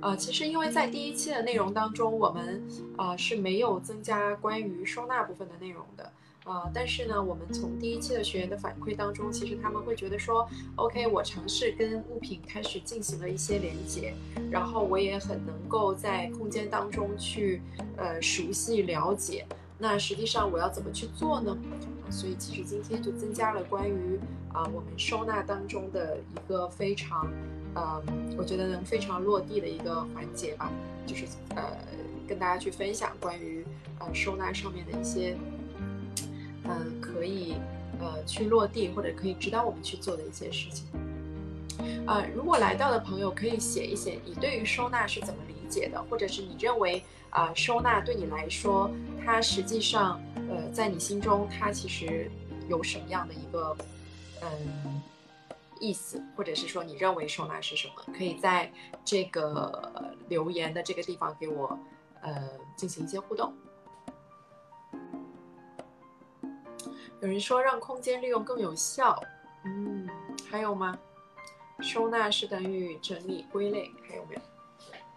呃，其实因为在第一期的内容当中，我们呃是没有增加关于收纳部分的内容的。呃，但是呢，我们从第一期的学员的反馈当中，其实他们会觉得说，OK，我尝试跟物品开始进行了一些连接，然后我也很能够在空间当中去呃熟悉了解。那实际上我要怎么去做呢？所以其实今天就增加了关于啊我们收纳当中的一个非常，呃，我觉得能非常落地的一个环节吧，就是呃跟大家去分享关于呃收纳上面的一些。嗯，可以，呃，去落地或者可以指导我们去做的一些事情。呃，如果来到的朋友可以写一写你对于收纳是怎么理解的，或者是你认为啊，收纳对你来说，它实际上，呃，在你心中它其实有什么样的一个嗯意思，或者是说你认为收纳是什么？可以在这个留言的这个地方给我呃进行一些互动。有人说让空间利用更有效，嗯，还有吗？收纳是等于整理归类，还有没有？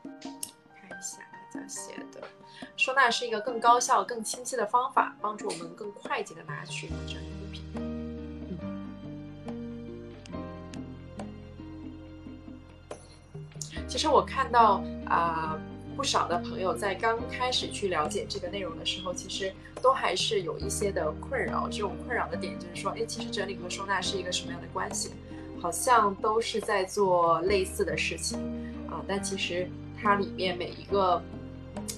看一下大家写的，收纳是一个更高效、更清晰的方法，帮助我们更快捷的拿取和整理物品。其实我看到啊。不少的朋友在刚开始去了解这个内容的时候，其实都还是有一些的困扰。这种困扰的点就是说，哎，其实整理和收纳是一个什么样的关系？好像都是在做类似的事情啊，但其实它里面每一个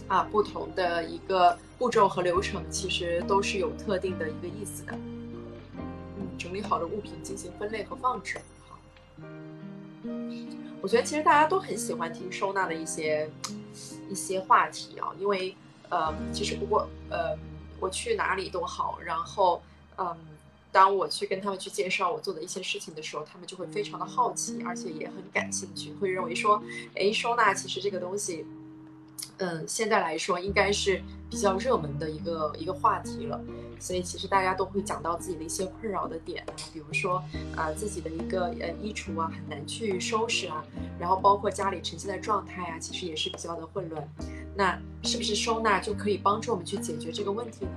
啊不同的一个步骤和流程，其实都是有特定的一个意思的。嗯，整理好的物品进行分类和放置。好，我觉得其实大家都很喜欢听收纳的一些。一些话题啊，因为呃，其实我呃，我去哪里都好，然后嗯，当我去跟他们去介绍我做的一些事情的时候，他们就会非常的好奇，而且也很感兴趣，会认为说，哎，收纳其实这个东西。嗯，现在来说应该是比较热门的一个一个话题了，所以其实大家都会讲到自己的一些困扰的点啊，比如说啊自己的一个呃衣橱啊很难去收拾啊，然后包括家里呈现的状态啊，其实也是比较的混乱。那是不是收纳就可以帮助我们去解决这个问题呢？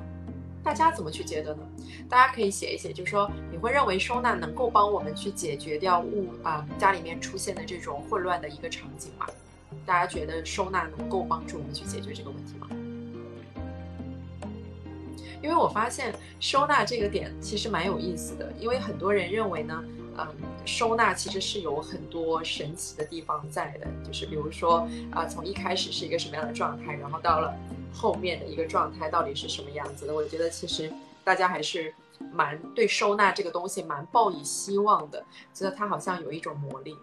大家怎么去觉得呢？大家可以写一写，就是说你会认为收纳能够帮我们去解决掉物啊家里面出现的这种混乱的一个场景吗？大家觉得收纳能够帮助我们去解决这个问题吗？因为我发现收纳这个点其实蛮有意思的，因为很多人认为呢，嗯，收纳其实是有很多神奇的地方在的，就是比如说啊，从一开始是一个什么样的状态，然后到了后面的一个状态到底是什么样子的？我觉得其实大家还是蛮对收纳这个东西蛮抱以希望的，觉得它好像有一种魔力。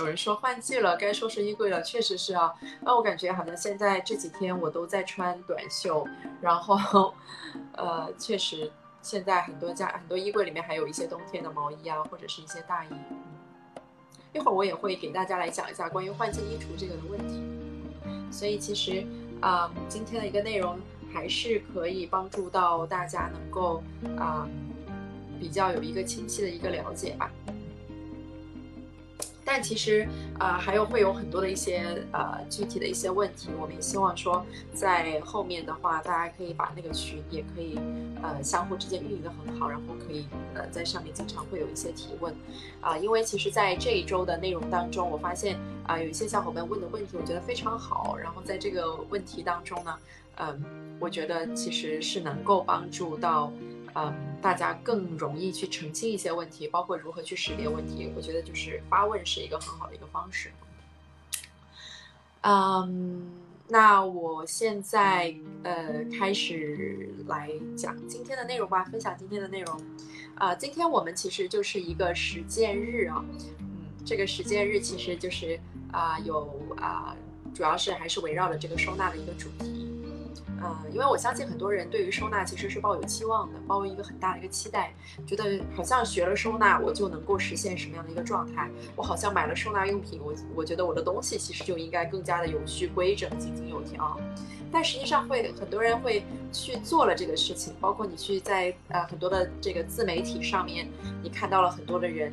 有人说换季了，该收拾衣柜了，确实是啊。那我感觉好像现在这几天我都在穿短袖，然后，呃，确实现在很多家很多衣柜里面还有一些冬天的毛衣啊，或者是一些大衣。一会儿我也会给大家来讲一下关于换季衣橱这个的问题。所以其实啊，今天的一个内容还是可以帮助到大家能够啊比较有一个清晰的一个了解吧。但其实，呃，还有会有很多的一些呃具体的一些问题，我们也希望说，在后面的话，大家可以把那个群也可以，呃，相互之间运营的很好，然后可以呃在上面经常会有一些提问，啊，因为其实，在这一周的内容当中，我发现啊有一些小伙伴问的问题，我觉得非常好，然后在这个问题当中呢，嗯，我觉得其实是能够帮助到。嗯，大家更容易去澄清一些问题，包括如何去识别问题。我觉得就是发问是一个很好的一个方式。嗯，那我现在呃开始来讲今天的内容吧，分享今天的内容。啊，今天我们其实就是一个实践日啊，嗯，这个实践日其实就是啊有啊，主要是还是围绕着这个收纳的一个主题。嗯，因为我相信很多人对于收纳其实是抱有期望的，抱有一个很大的一个期待，觉得好像学了收纳我就能够实现什么样的一个状态，我好像买了收纳用品，我我觉得我的东西其实就应该更加的有序、规整、井井有条。但实际上会很多人会去做了这个事情，包括你去在呃很多的这个自媒体上面，你看到了很多的人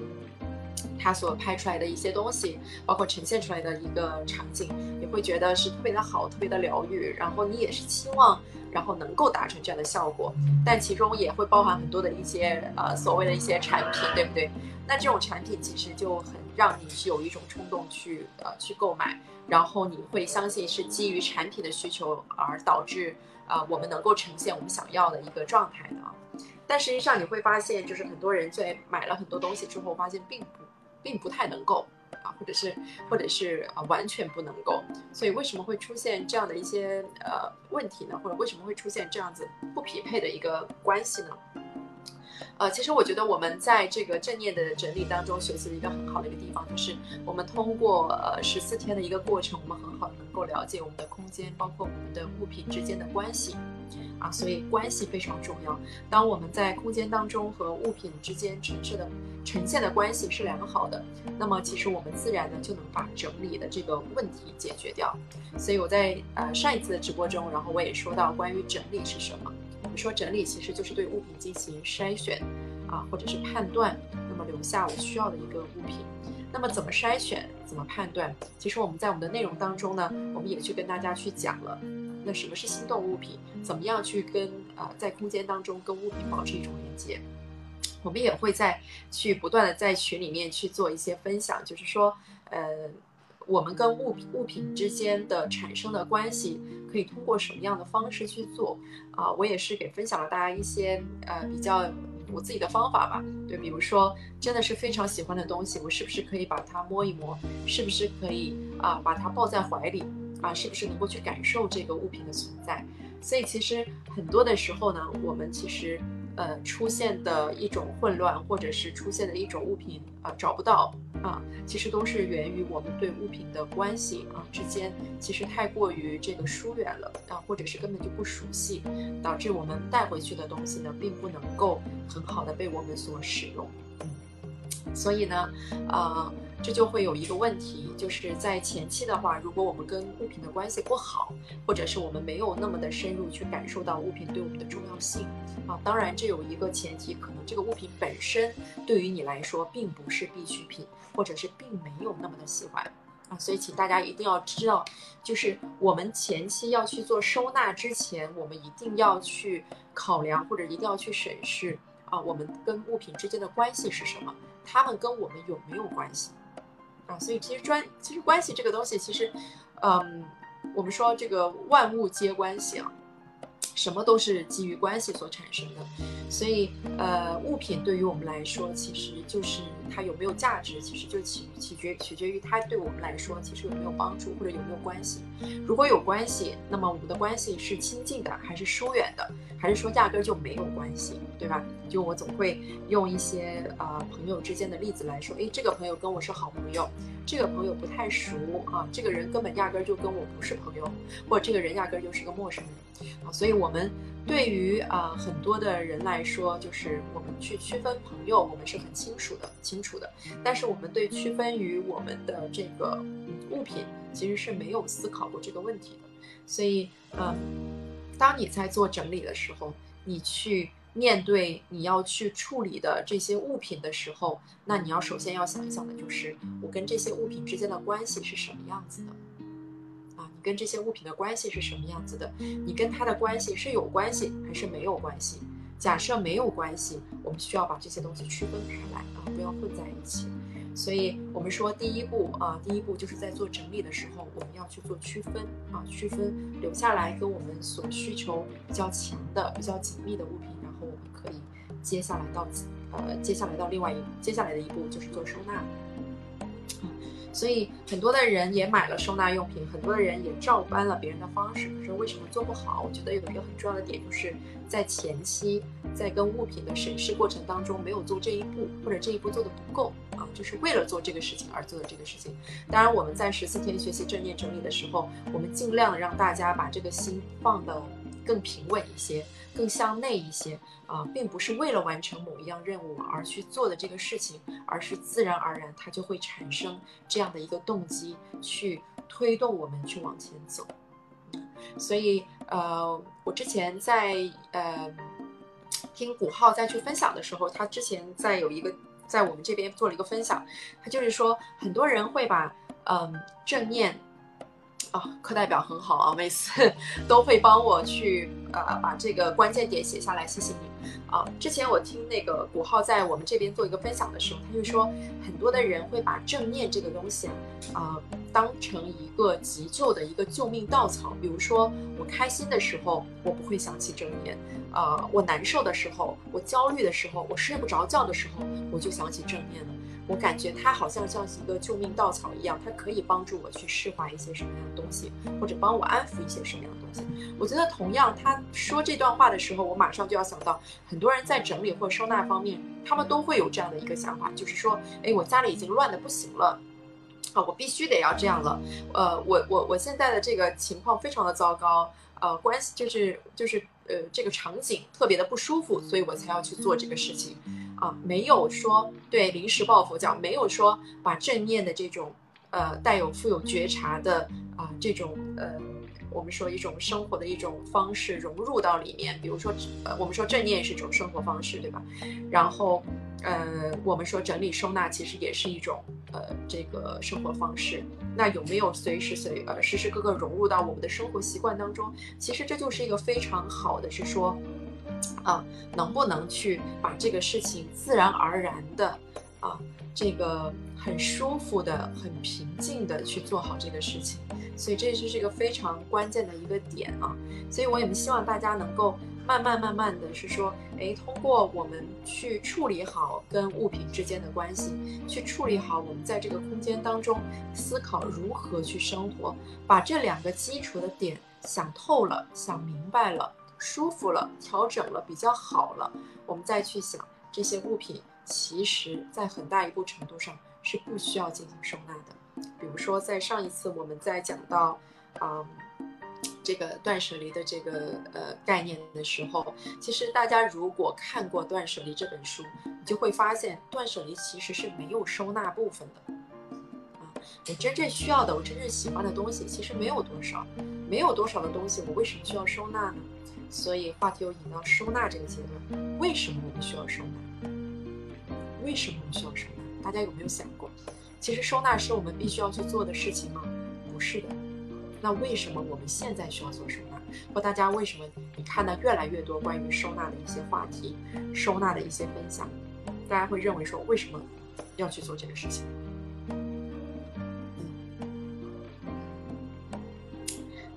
他所拍出来的一些东西，包括呈现出来的一个场景，你会觉得是特别的好，特别的疗愈。然后你也是期望，然后能够达成这样的效果，但其中也会包含很多的一些呃所谓的一些产品，对不对？那这种产品其实就很让你是有一种冲动去呃去购买，然后你会相信是基于产品的需求而导致啊我们能够呈现我们想要的一个状态的啊。但实际上你会发现，就是很多人在买了很多东西之后，发现并不，并不太能够啊，或者是，或者是啊，完全不能够。所以为什么会出现这样的一些呃问题呢？或者为什么会出现这样子不匹配的一个关系呢？呃，其实我觉得我们在这个正念的整理当中学习的一个很好的一个地方，就是我们通过呃十四天的一个过程，我们很好能够了解我们的空间，包括我们的物品之间的关系。啊，所以关系非常重要。当我们在空间当中和物品之间呈现的呈现的关系是良好的，那么其实我们自然呢就能把整理的这个问题解决掉。所以我在呃上一次的直播中，然后我也说到关于整理是什么。我们说整理其实就是对物品进行筛选啊，或者是判断，那么留下我需要的一个物品。那么怎么筛选，怎么判断？其实我们在我们的内容当中呢，我们也去跟大家去讲了。那什么是心动物品？怎么样去跟啊在空间当中跟物品保持一种连接？我们也会在去不断的在群里面去做一些分享，就是说，呃，我们跟物品物品之间的产生的关系可以通过什么样的方式去做？啊，我也是给分享了大家一些呃比较我自己的方法吧。对，比如说真的是非常喜欢的东西，我是不是可以把它摸一摸？是不是可以啊把它抱在怀里？啊，是不是能够去感受这个物品的存在？所以其实很多的时候呢，我们其实呃出现的一种混乱，或者是出现的一种物品啊找不到啊，其实都是源于我们对物品的关系啊之间其实太过于这个疏远了啊，或者是根本就不熟悉，导致我们带回去的东西呢，并不能够很好的被我们所使用。所以呢，啊。这就会有一个问题，就是在前期的话，如果我们跟物品的关系不好，或者是我们没有那么的深入去感受到物品对我们的重要性啊，当然这有一个前提，可能这个物品本身对于你来说并不是必需品，或者是并没有那么的喜欢啊，所以请大家一定要知道，就是我们前期要去做收纳之前，我们一定要去考量或者一定要去审视啊，我们跟物品之间的关系是什么，他们跟我们有没有关系？啊，所以其实专其实关系这个东西，其实，嗯，我们说这个万物皆关系啊。什么都是基于关系所产生的，所以呃，物品对于我们来说，其实就是它有没有价值，其实就取取决取决于它对我们来说，其实有没有帮助或者有没有关系。如果有关系，那么我们的关系是亲近的还是疏远的，还是说压根儿就没有关系，对吧？就我总会用一些啊朋友之间的例子来说，诶，这个朋友跟我是好朋友，这个朋友不太熟啊，这个人根本压根儿就跟我不是朋友，或者这个人压根儿就是个陌生人。啊，所以我们对于啊很多的人来说，就是我们去区分朋友，我们是很清楚的，清楚的。但是我们对区分于我们的这个物品，其实是没有思考过这个问题的。所以，嗯，当你在做整理的时候，你去面对你要去处理的这些物品的时候，那你要首先要想一想的就是，我跟这些物品之间的关系是什么样子的。啊，你跟这些物品的关系是什么样子的？你跟它的关系是有关系还是没有关系？假设没有关系，我们需要把这些东西区分开来啊，不要混在一起。所以，我们说第一步啊，第一步就是在做整理的时候，我们要去做区分啊，区分留下来跟我们所需求比较强的、比较紧密的物品，然后我们可以接下来到呃，接下来到另外一接下来的一步就是做收纳。所以很多的人也买了收纳用品，很多的人也照搬了别人的方式，可是为什么做不好？我觉得有一个很重要的点，就是在前期在跟物品的审视过程当中没有做这一步，或者这一步做的不够啊，就是为了做这个事情而做的这个事情。当然，我们在十四天学习正念整理的时候，我们尽量让大家把这个心放的更平稳一些，更向内一些。啊，并不是为了完成某一样任务而去做的这个事情，而是自然而然它就会产生这样的一个动机，去推动我们去往前走。所以，呃，我之前在呃听古浩再去分享的时候，他之前在有一个在我们这边做了一个分享，他就是说很多人会把嗯正念。啊，课代表很好啊，每次都会帮我去呃把这个关键点写下来，谢谢你啊。之前我听那个古浩在我们这边做一个分享的时候，他就说很多的人会把正念这个东西啊当成一个急救的一个救命稻草。比如说我开心的时候，我不会想起正念；呃，我难受的时候，我焦虑的时候，我睡不着觉的时候，我就想起正念了。我感觉它好像像是一个救命稻草一样，它可以帮助我去释怀一些什么样的东西，或者帮我安抚一些什么样的东西。我觉得同样，他说这段话的时候，我马上就要想到，很多人在整理或收纳方面，他们都会有这样的一个想法，就是说，哎，我家里已经乱的不行了，啊，我必须得要这样了，呃，我我我现在的这个情况非常的糟糕，呃，关系就是就是呃这个场景特别的不舒服，所以我才要去做这个事情。啊，没有说对临时抱佛脚，没有说把正念的这种，呃，带有富有觉察的啊这种呃，我们说一种生活的一种方式融入到里面。比如说，呃，我们说正念是一种生活方式，对吧？然后，呃，我们说整理收纳其实也是一种呃这个生活方式。那有没有随时随呃时时刻刻融入到我们的生活习惯当中？其实这就是一个非常好的，是说。啊，能不能去把这个事情自然而然的，啊，这个很舒服的、很平静的去做好这个事情？所以这就是这个非常关键的一个点啊。所以我也希望大家能够慢慢慢慢的是说，哎，通过我们去处理好跟物品之间的关系，去处理好我们在这个空间当中思考如何去生活，把这两个基础的点想透了、想明白了。舒服了，调整了，比较好了，我们再去想这些物品，其实在很大一部程度上是不需要进行收纳的。比如说，在上一次我们在讲到，嗯，这个断舍离的这个呃概念的时候，其实大家如果看过《断舍离》这本书，你就会发现，断舍离其实是没有收纳部分的。啊，我真正需要的，我真正喜欢的东西，其实没有多少，没有多少的东西，我为什么需要收纳呢？所以话题又引到收纳这个阶段，为什么我们需要收纳？为什么我们需要收纳？大家有没有想过，其实收纳是我们必须要去做的事情吗？不是的。那为什么我们现在需要做收纳？或大家为什么你看到越来越多关于收纳的一些话题、收纳的一些分享，大家会认为说为什么要去做这个事情？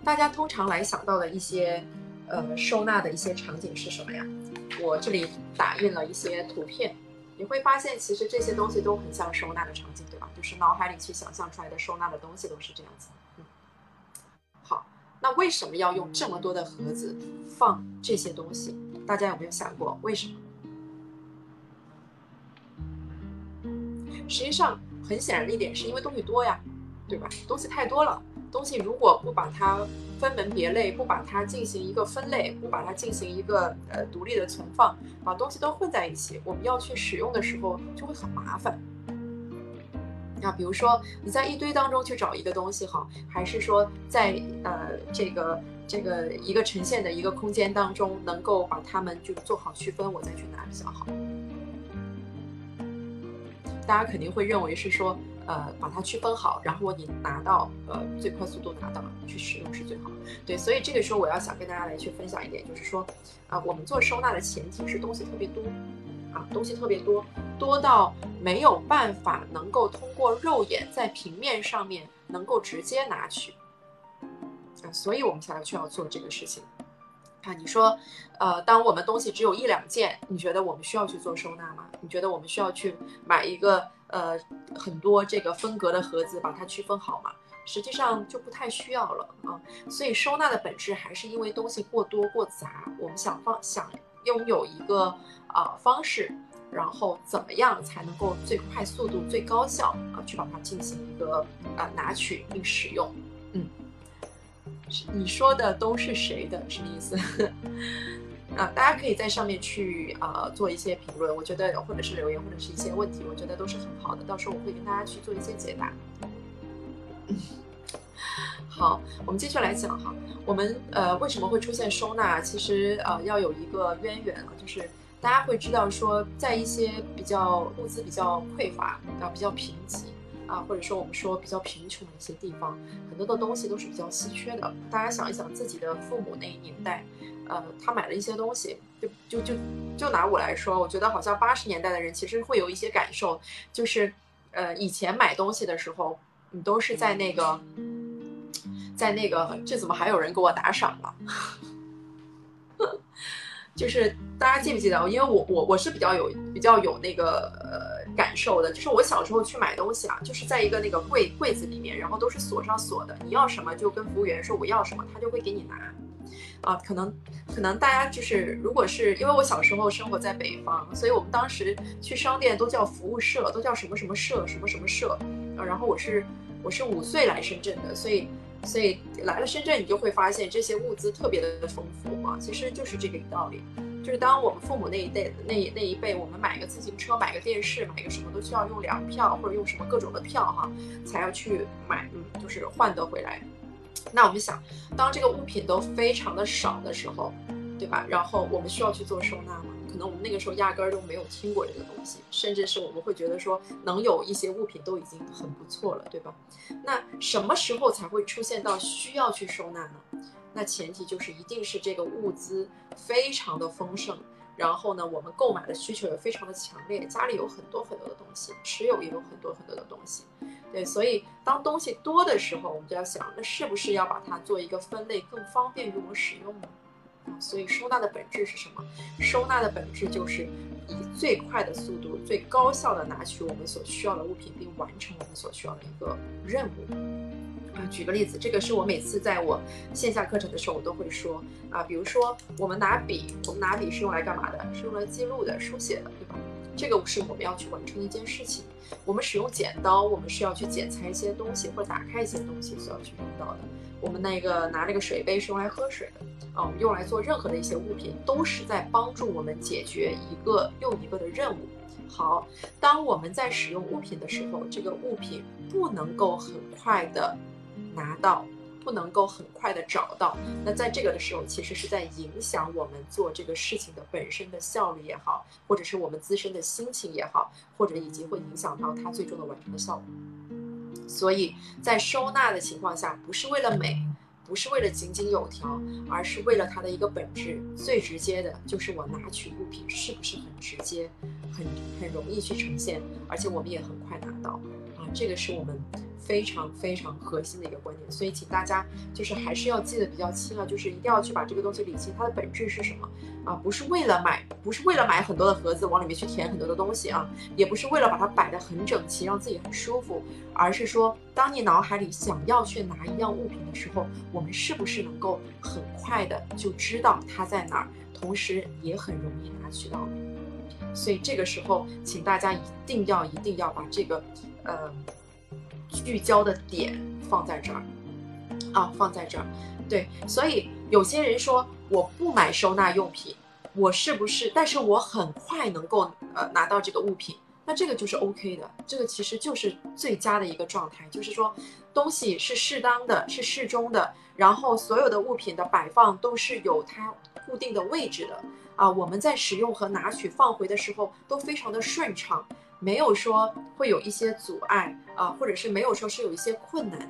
大家通常来想到的一些。呃，收纳的一些场景是什么呀？我这里打印了一些图片，你会发现其实这些东西都很像收纳的场景，对吧？就是脑海里去想象出来的收纳的东西都是这样子。嗯，好，那为什么要用这么多的盒子放这些东西？大家有没有想过为什么？实际上很显然的一点是因为东西多呀，对吧？东西太多了，东西如果不把它。分门别类，不把它进行一个分类，不把它进行一个呃独立的存放，把东西都混在一起，我们要去使用的时候就会很麻烦。那比如说你在一堆当中去找一个东西好，还是说在呃这个这个一个呈现的一个空间当中，能够把它们就做好区分，我再去拿比较好。大家肯定会认为是说。呃，把它区分好，然后你拿到呃最快速度拿到去使用是最好。对，所以这个时候我要想跟大家来去分享一点，就是说啊，我们做收纳的前提是东西特别多啊，东西特别多，多到没有办法能够通过肉眼在平面上面能够直接拿取啊，所以我们才需要做这个事情。啊，你说，呃，当我们东西只有一两件，你觉得我们需要去做收纳吗？你觉得我们需要去买一个呃很多这个分隔的盒子把它区分好嘛？实际上就不太需要了啊。所以收纳的本质还是因为东西过多过杂，我们想放想拥有一个啊方式，然后怎么样才能够最快速度、最高效啊去把它进行一个啊拿取并使用，嗯。你说的都是谁的？什么意思？啊，大家可以在上面去啊做一些评论，我觉得或者是留言，或者是一些问题，我觉得都是很好的。到时候我会跟大家去做一些解答。好，我们继续来讲哈，我们呃为什么会出现收纳？其实呃要有一个渊源啊，就是大家会知道说，在一些比较物资比较匮乏啊、比较贫瘠啊，或者说我们说比较贫穷的一些地方，很多的东西都是比较稀缺的。大家想一想自己的父母那一年代，呃，他买了一些东西，就就就就拿我来说，我觉得好像八十年代的人其实会有一些感受，就是呃，以前买东西的时候，你都是在那个，在那个，这怎么还有人给我打赏了？就是大家记不记得？因为我我我是比较有比较有那个呃感受的，就是我小时候去买东西啊，就是在一个那个柜柜子里面，然后都是锁上锁的，你要什么就跟服务员说我要什么，他就会给你拿。啊，可能可能大家就是如果是因为我小时候生活在北方，所以我们当时去商店都叫服务社，都叫什么什么社什么什么社。啊，然后我是我是五岁来深圳的，所以。所以来了深圳，你就会发现这些物资特别的丰富嘛，其实就是这个道理。就是当我们父母那一代那那一辈，我们买个自行车、买个电视、买个什么都需要用粮票或者用什么各种的票哈，才要去买，嗯，就是换得回来。那我们想，当这个物品都非常的少的时候，对吧？然后我们需要去做收纳吗？可能我们那个时候压根儿都没有听过这个东西，甚至是我们会觉得说能有一些物品都已经很不错了，对吧？那什么时候才会出现到需要去收纳呢？那前提就是一定是这个物资非常的丰盛，然后呢，我们购买的需求也非常的强烈，家里有很多很多的东西，持有也有很多很多的东西，对，所以当东西多的时候，我们就要想，那是不是要把它做一个分类，更方便于我使用呢？啊所以收纳的本质是什么？收纳的本质就是以最快的速度、最高效的拿取我们所需要的物品，并完成我们所需要的一个任务。举个例子，这个是我每次在我线下课程的时候，我都会说啊，比如说我们拿笔，我们拿笔是用来干嘛的？是用来记录的、书写的，对吧？这个是我们要去完成的一件事情。我们使用剪刀，我们是要去剪裁一些东西或者打开一些东西所要去用到的。我们那个拿那个水杯是用来喝水的。啊，我们用来做任何的一些物品，都是在帮助我们解决一个又一个的任务。好，当我们在使用物品的时候，这个物品不能够很快的拿到，不能够很快的找到，那在这个的时候，其实是在影响我们做这个事情的本身的效率也好，或者是我们自身的心情也好，或者以及会影响到它最终的完成的效果。所以在收纳的情况下，不是为了美。不是为了井井有条，而是为了它的一个本质，最直接的就是我拿取物品是不是很直接，很很容易去呈现，而且我们也很快拿到，这个是我们。非常非常核心的一个观点，所以请大家就是还是要记得比较清啊，就是一定要去把这个东西理清，它的本质是什么啊？不是为了买，不是为了买很多的盒子往里面去填很多的东西啊，也不是为了把它摆得很整齐，让自己很舒服，而是说，当你脑海里想要去拿一样物品的时候，我们是不是能够很快的就知道它在哪儿，同时也很容易拿取到？所以这个时候，请大家一定要一定要把这个，呃。聚焦的点放在这儿，啊，放在这儿，对，所以有些人说我不买收纳用品，我是不是？但是我很快能够呃拿到这个物品，那这个就是 OK 的，这个其实就是最佳的一个状态，就是说东西是适当的，是适中的，然后所有的物品的摆放都是有它固定的位置的，啊，我们在使用和拿取放回的时候都非常的顺畅。没有说会有一些阻碍啊，或者是没有说是有一些困难的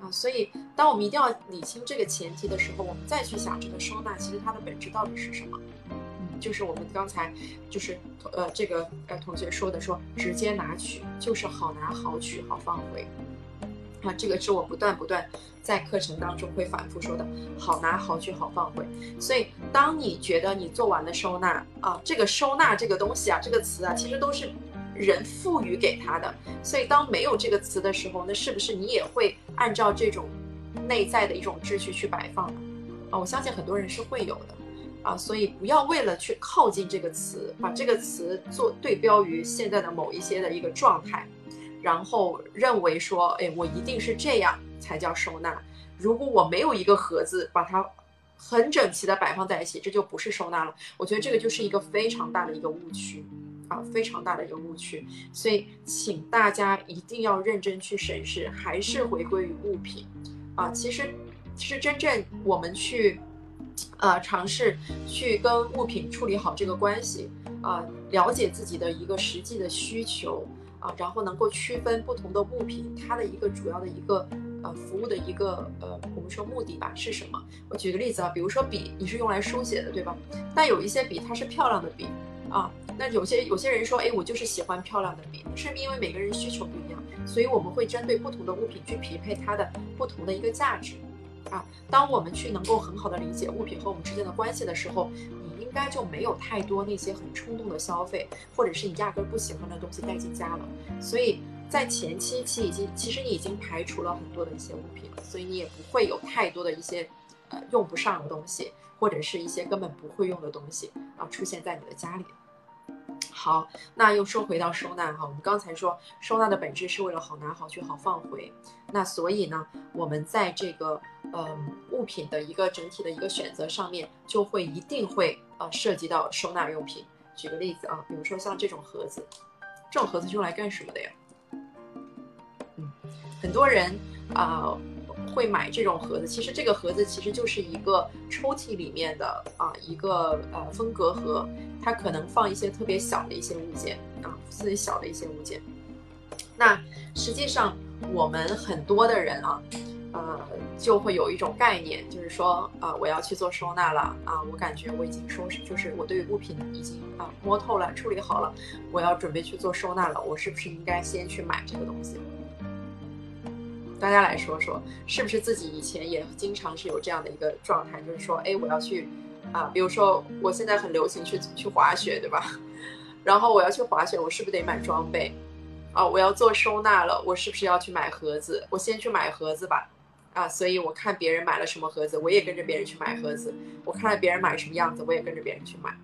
啊，所以当我们一定要理清这个前提的时候，我们再去想这个收纳，其实它的本质到底是什么？嗯，就是我们刚才就是呃这个呃同学说的，说直接拿取就是好拿好取好放回啊，这个是我不断不断在课程当中会反复说的，好拿好取好放回。所以当你觉得你做完了收纳啊，这个收纳这个东西啊，这个词啊，其实都是。人赋予给他的，所以当没有这个词的时候，那是不是你也会按照这种内在的一种秩序去摆放？啊，我相信很多人是会有的，啊，所以不要为了去靠近这个词，把这个词做对标于现在的某一些的一个状态，然后认为说，哎，我一定是这样才叫收纳。如果我没有一个盒子，把它很整齐的摆放在一起，这就不是收纳了。我觉得这个就是一个非常大的一个误区。啊，非常大的一个误区，所以请大家一定要认真去审视，还是回归于物品啊。其实，其实真正我们去呃，尝试去跟物品处理好这个关系，啊，了解自己的一个实际的需求，啊，然后能够区分不同的物品它的一个主要的一个呃服务的一个呃我们说目的吧是什么？我举个例子啊，比如说笔，你是用来书写的，对吧？但有一些笔它是漂亮的笔，啊，那有些有些人说，哎，我就是喜欢漂亮的笔，是因为每个人需求不一样，所以我们会针对不同的物品去匹配它的不同的一个价值。啊，当我们去能够很好的理解物品和我们之间的关系的时候，你应该就没有太多那些很冲动的消费，或者是你压根不喜欢的东西带进家了。所以在前期期已经，其实你已经排除了很多的一些物品，所以你也不会有太多的一些呃用不上的东西，或者是一些根本不会用的东西啊出现在你的家里。好，那又说回到收纳哈，我们刚才说收纳的本质是为了好拿好去好放回，那所以呢，我们在这个嗯物品的一个整体的一个选择上面，就会一定会呃涉及到收纳用品。举个例子啊，比如说像这种盒子，这种盒子是用来干什么的呀？嗯，很多人啊。会买这种盒子，其实这个盒子其实就是一个抽屉里面的啊一个呃分隔盒，它可能放一些特别小的一些物件啊，自己小的一些物件。那实际上我们很多的人啊，呃就会有一种概念，就是说啊我要去做收纳了啊，我感觉我已经收拾，就是我对物品已经啊摸透了，处理好了，我要准备去做收纳了，我是不是应该先去买这个东西？大家来说说，是不是自己以前也经常是有这样的一个状态，就是说，哎，我要去啊，比如说我现在很流行去去滑雪，对吧？然后我要去滑雪，我是不是得买装备？啊，我要做收纳了，我是不是要去买盒子？我先去买盒子吧。啊，所以我看别人买了什么盒子，我也跟着别人去买盒子。我看了别人买什么样子，我也跟着别人去买。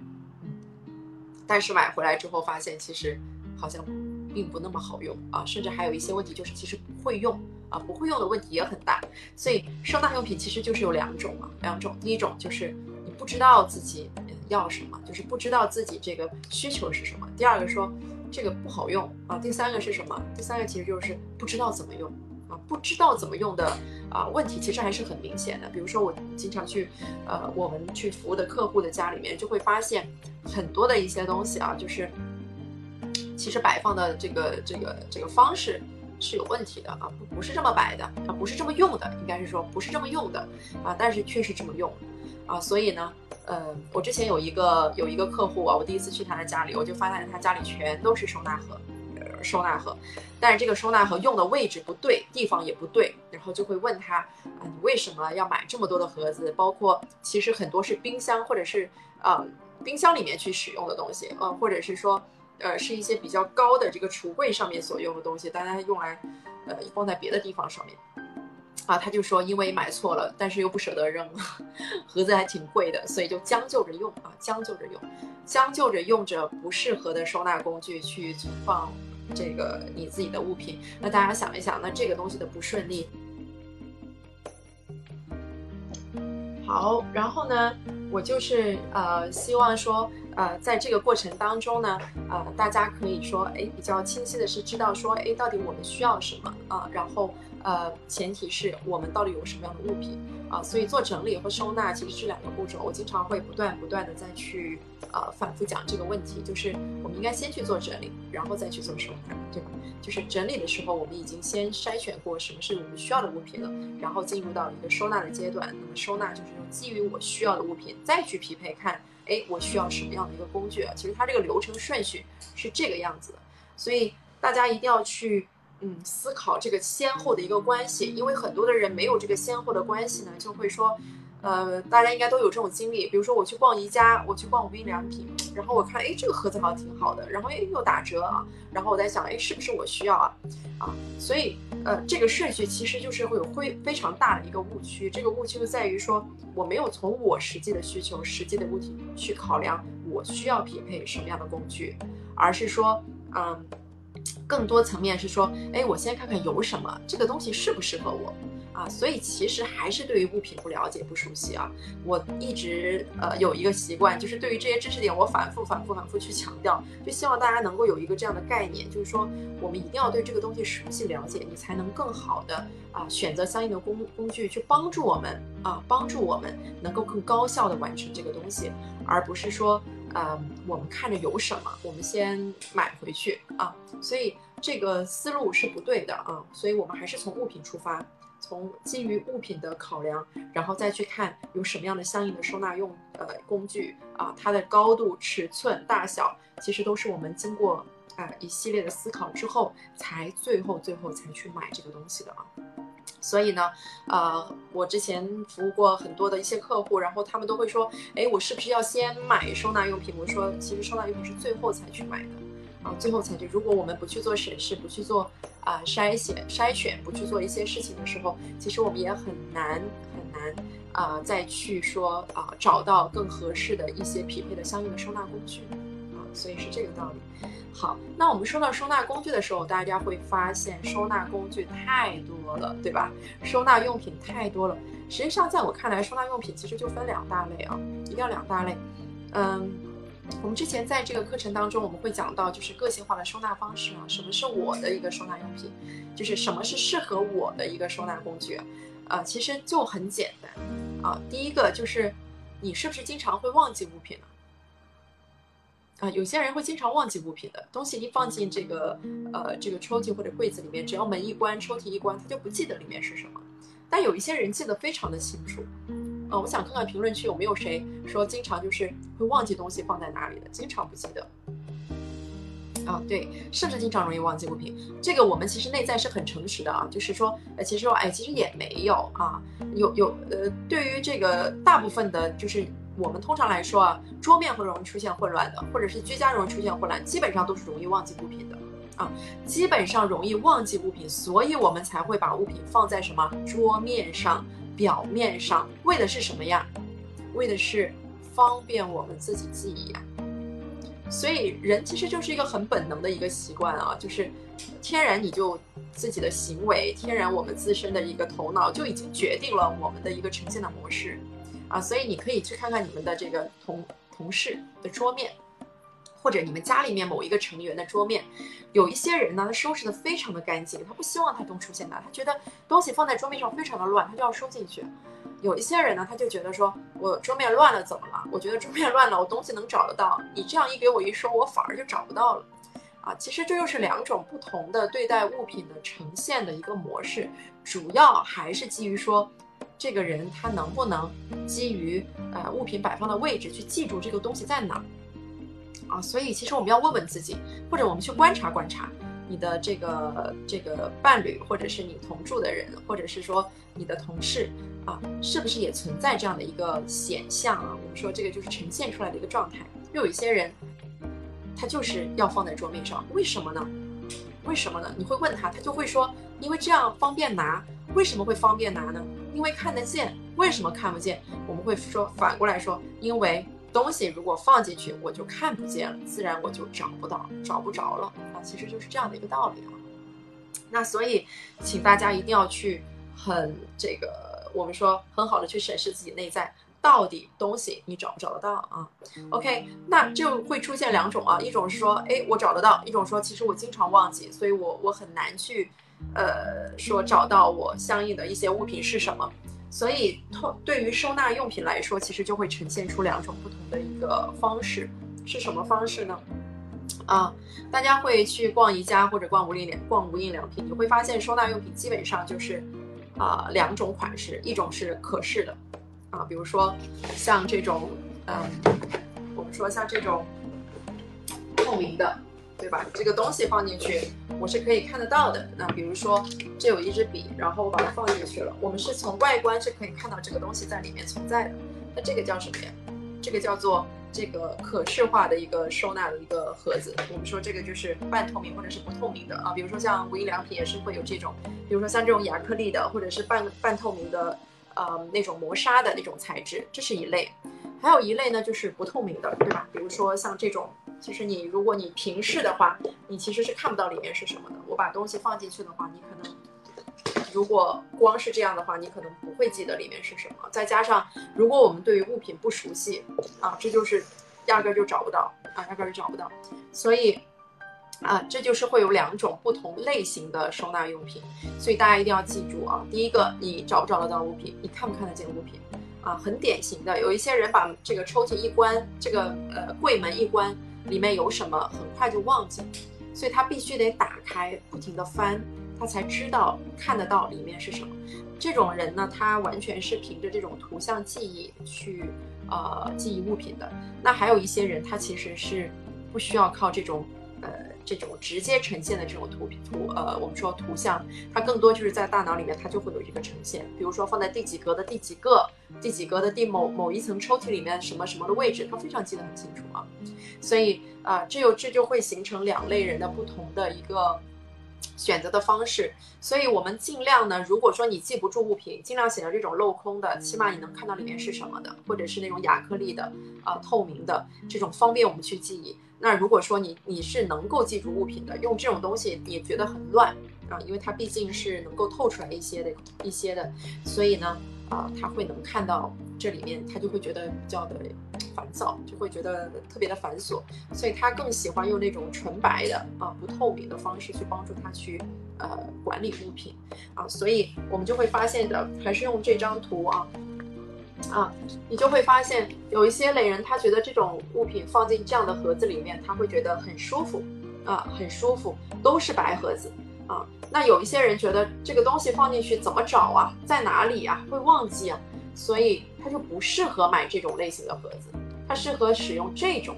但是买回来之后发现，其实好像并不那么好用啊，甚至还有一些问题，就是其实不会用。啊，不会用的问题也很大，所以收纳用品其实就是有两种嘛，两种，第一种就是你不知道自己要什么，就是不知道自己这个需求是什么；第二个说这个不好用啊；第三个是什么？第三个其实就是不知道怎么用啊，不知道怎么用的啊问题其实还是很明显的。比如说我经常去呃我们去服务的客户的家里面，就会发现很多的一些东西啊，就是其实摆放的这个这个这个方式。是有问题的啊，不不是这么摆的啊，不是这么用的，应该是说不是这么用的啊，但是确实这么用啊，所以呢，呃，我之前有一个有一个客户啊，我第一次去他的家里，我就发现他家里全都是收纳盒，收纳盒，但是这个收纳盒用的位置不对，地方也不对，然后就会问他啊，你为什么要买这么多的盒子？包括其实很多是冰箱或者是呃冰箱里面去使用的东西，呃，或者是说。呃，是一些比较高的这个橱柜上面所用的东西，大家用来，呃，放在别的地方上面，啊，他就说因为买错了，但是又不舍得扔，盒子还挺贵的，所以就将就着用啊，将就着用，将就着用着不适合的收纳工具去存放这个你自己的物品。那大家想一想，那这个东西的不顺利。好，然后呢，我就是呃，希望说。呃，在这个过程当中呢，呃，大家可以说，哎，比较清晰的是知道说，哎，到底我们需要什么啊？然后，呃，前提是我们到底有什么样的物品啊？所以做整理和收纳其实是两个步骤。我经常会不断不断的再去呃反复讲这个问题，就是我们应该先去做整理，然后再去做收纳，对吧？就是整理的时候，我们已经先筛选过什么是我们需要的物品了，然后进入到一个收纳的阶段。那么收纳就是用基于我需要的物品再去匹配看。哎，我需要什么样的一个工具啊？其实它这个流程顺序是这个样子的，所以大家一定要去嗯思考这个先后的一个关系，因为很多的人没有这个先后的关系呢，就会说。呃，大家应该都有这种经历，比如说我去逛宜家，我去逛无印良品，然后我看，哎，这个盒子好像挺好的，然后哎又打折啊，然后我在想，哎，是不是我需要啊？啊，所以呃，这个顺序其实就是会有非非常大的一个误区，这个误区就在于说，我没有从我实际的需求、实际的物体去考量我需要匹配什么样的工具，而是说，嗯，更多层面是说，哎，我先看看有什么，这个东西适不适合我。啊，所以其实还是对于物品不了解、不熟悉啊。我一直呃有一个习惯，就是对于这些知识点，我反复、反复、反复去强调，就希望大家能够有一个这样的概念，就是说我们一定要对这个东西熟悉了解，你才能更好的啊选择相应的工工具去帮助我们啊，帮助我们能够更高效的完成这个东西，而不是说呃我们看着有什么，我们先买回去啊。所以这个思路是不对的啊，所以我们还是从物品出发。从基于物品的考量，然后再去看有什么样的相应的收纳用呃工具啊，它的高度、尺寸、大小，其实都是我们经过啊一系列的思考之后，才最后最后才去买这个东西的啊。所以呢，呃，我之前服务过很多的一些客户，然后他们都会说，哎，我是不是要先买收纳用品？我说，其实收纳用品是最后才去买的。啊，最后才去。如果我们不去做审视，不去做啊筛选、筛选，不去做一些事情的时候，其实我们也很难很难啊再去说啊找到更合适的一些匹配的相应的收纳工具啊，所以是这个道理。好，那我们说到收纳工具的时候，大家会发现收纳工具太多了，对吧？收纳用品太多了。实际上，在我看来，收纳用品其实就分两大类啊，一定要两大类，嗯。我们之前在这个课程当中，我们会讲到就是个性化的收纳方式啊，什么是我的一个收纳用品，就是什么是适合我的一个收纳工具，啊，其实就很简单啊。第一个就是你是不是经常会忘记物品呢？啊，有些人会经常忘记物品的东西一放进这个呃这个抽屉或者柜子里面，只要门一关，抽屉一关，他就不记得里面是什么。但有一些人记得非常的清楚。我想看看评论区有没有谁说经常就是会忘记东西放在哪里的，经常不记得。啊，对，甚至经常容易忘记物品。这个我们其实内在是很诚实的啊，就是说，呃，其实说，哎，其实也没有啊，有有，呃，对于这个大部分的，就是我们通常来说啊，桌面会容易出现混乱的，或者是居家容易出现混乱，基本上都是容易忘记物品的啊，基本上容易忘记物品，所以我们才会把物品放在什么桌面上。表面上为的是什么呀？为的是方便我们自己记忆呀。所以人其实就是一个很本能的一个习惯啊，就是天然你就自己的行为，天然我们自身的一个头脑就已经决定了我们的一个呈现的模式啊。所以你可以去看看你们的这个同同事的桌面。或者你们家里面某一个成员的桌面，有一些人呢，他收拾的非常的干净，他不希望他东出现的，他觉得东西放在桌面上非常的乱，他就要收进去。有一些人呢，他就觉得说我桌面乱了怎么了？我觉得桌面乱了，我东西能找得到。你这样一给我一说，我反而就找不到了。啊，其实这又是两种不同的对待物品的呈现的一个模式，主要还是基于说，这个人他能不能基于呃物品摆放的位置去记住这个东西在哪。啊，所以其实我们要问问自己，或者我们去观察观察你的这个这个伴侣，或者是你同住的人，或者是说你的同事啊，是不是也存在这样的一个显象啊？我们说这个就是呈现出来的一个状态。又有一些人，他就是要放在桌面上，为什么呢？为什么呢？你会问他，他就会说，因为这样方便拿。为什么会方便拿呢？因为看得见。为什么看不见？我们会说反过来说，因为。东西如果放进去，我就看不见了，自然我就找不到，找不着了啊，其实就是这样的一个道理啊。那所以，请大家一定要去很这个，我们说很好的去审视自己内在，到底东西你找不找得到啊？OK，那就会出现两种啊，一种是说，哎，我找得到；一种说，其实我经常忘记，所以我我很难去，呃，说找到我相应的一些物品是什么。所以，通对于收纳用品来说，其实就会呈现出两种不同的一个方式，是什么方式呢？啊，大家会去逛宜家或者逛无印良逛无印良品，你会发现收纳用品基本上就是啊两种款式，一种是可视的，啊，比如说像这种，嗯，我们说像这种透明的。对吧？这个东西放进去，我是可以看得到的。那比如说，这有一支笔，然后我把它放进去了，我们是从外观是可以看到这个东西在里面存在的。那这个叫什么呀？这个叫做这个可视化的一个收纳的一个盒子。我们说这个就是半透明或者是不透明的啊。比如说像无印良品也是会有这种，比如说像这种亚克力的或者是半半透明的，呃，那种磨砂的那种材质，这是一类。还有一类呢，就是不透明的，对吧？比如说像这种。其实你如果你平视的话，你其实是看不到里面是什么的。我把东西放进去的话，你可能如果光是这样的话，你可能不会记得里面是什么。再加上，如果我们对于物品不熟悉啊，这就是压根儿就找不到啊，压根儿就找不到。所以啊，这就是会有两种不同类型的收纳用品。所以大家一定要记住啊，第一个，你找不找得到物品，你看不看得见物品啊？很典型的，有一些人把这个抽屉一关，这个呃柜门一关，里面有什么，很快就忘记了，所以他必须得打开，不停地翻。他才知道看得到里面是什么。这种人呢，他完全是凭着这种图像记忆去呃记忆物品的。那还有一些人，他其实是不需要靠这种呃这种直接呈现的这种图图呃我们说图像，它更多就是在大脑里面，它就会有一个呈现。比如说放在第几格的第几个，第几格的第某某一层抽屉里面什么什么的位置，他非常记得很清楚啊。所以啊，这有这就会形成两类人的不同的一个。选择的方式，所以我们尽量呢，如果说你记不住物品，尽量选择这种镂空的，起码你能看到里面是什么的，或者是那种亚克力的，啊，透明的这种方便我们去记忆。那如果说你你是能够记住物品的，用这种东西也觉得很乱啊，因为它毕竟是能够透出来一些的一些的，所以呢。啊，他会能看到这里面，他就会觉得比较的烦躁，就会觉得特别的繁琐，所以他更喜欢用那种纯白的啊不透明的方式去帮助他去呃管理物品啊，所以我们就会发现的还是用这张图啊啊，你就会发现有一些类人，他觉得这种物品放进这样的盒子里面，他会觉得很舒服啊，很舒服，都是白盒子。啊，那有一些人觉得这个东西放进去怎么找啊，在哪里啊，会忘记啊，所以他就不适合买这种类型的盒子，他适合使用这种，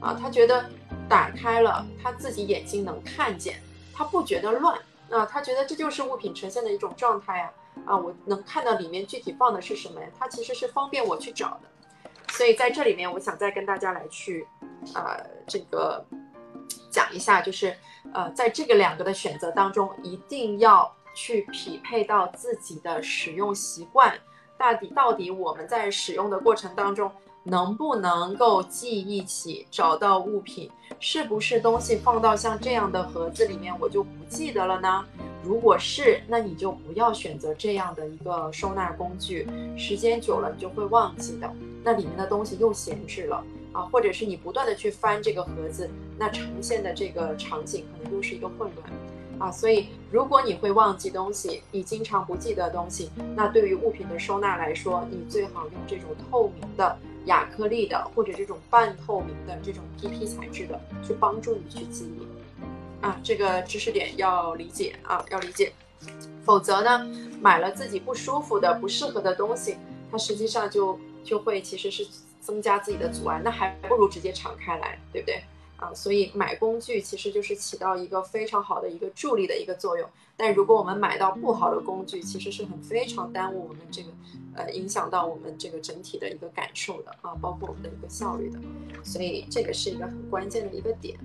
啊，他觉得打开了他自己眼睛能看见，他不觉得乱，啊，他觉得这就是物品呈现的一种状态呀，啊，我能看到里面具体放的是什么呀，它其实是方便我去找的，所以在这里面，我想再跟大家来去，呃，这个讲一下，就是。呃，在这个两个的选择当中，一定要去匹配到自己的使用习惯，到底到底我们在使用的过程当中，能不能够记忆起找到物品，是不是东西放到像这样的盒子里面，我就不记得了呢？如果是，那你就不要选择这样的一个收纳工具，时间久了你就会忘记的，那里面的东西又闲置了。啊，或者是你不断的去翻这个盒子，那呈现的这个场景可能又是一个混乱，啊，所以如果你会忘记东西，你经常不记得东西，那对于物品的收纳来说，你最好用这种透明的亚克力的，或者这种半透明的这种 PP 材质的，去帮助你去记忆，啊，这个知识点要理解啊，要理解，否则呢，买了自己不舒服的、不适合的东西，它实际上就就会其实是。增加自己的阻碍，那还不如直接敞开来，对不对啊？所以买工具其实就是起到一个非常好的一个助力的一个作用。但如果我们买到不好的工具，其实是很非常耽误我们这个，呃，影响到我们这个整体的一个感受的啊，包括我们的一个效率的。所以这个是一个很关键的一个点。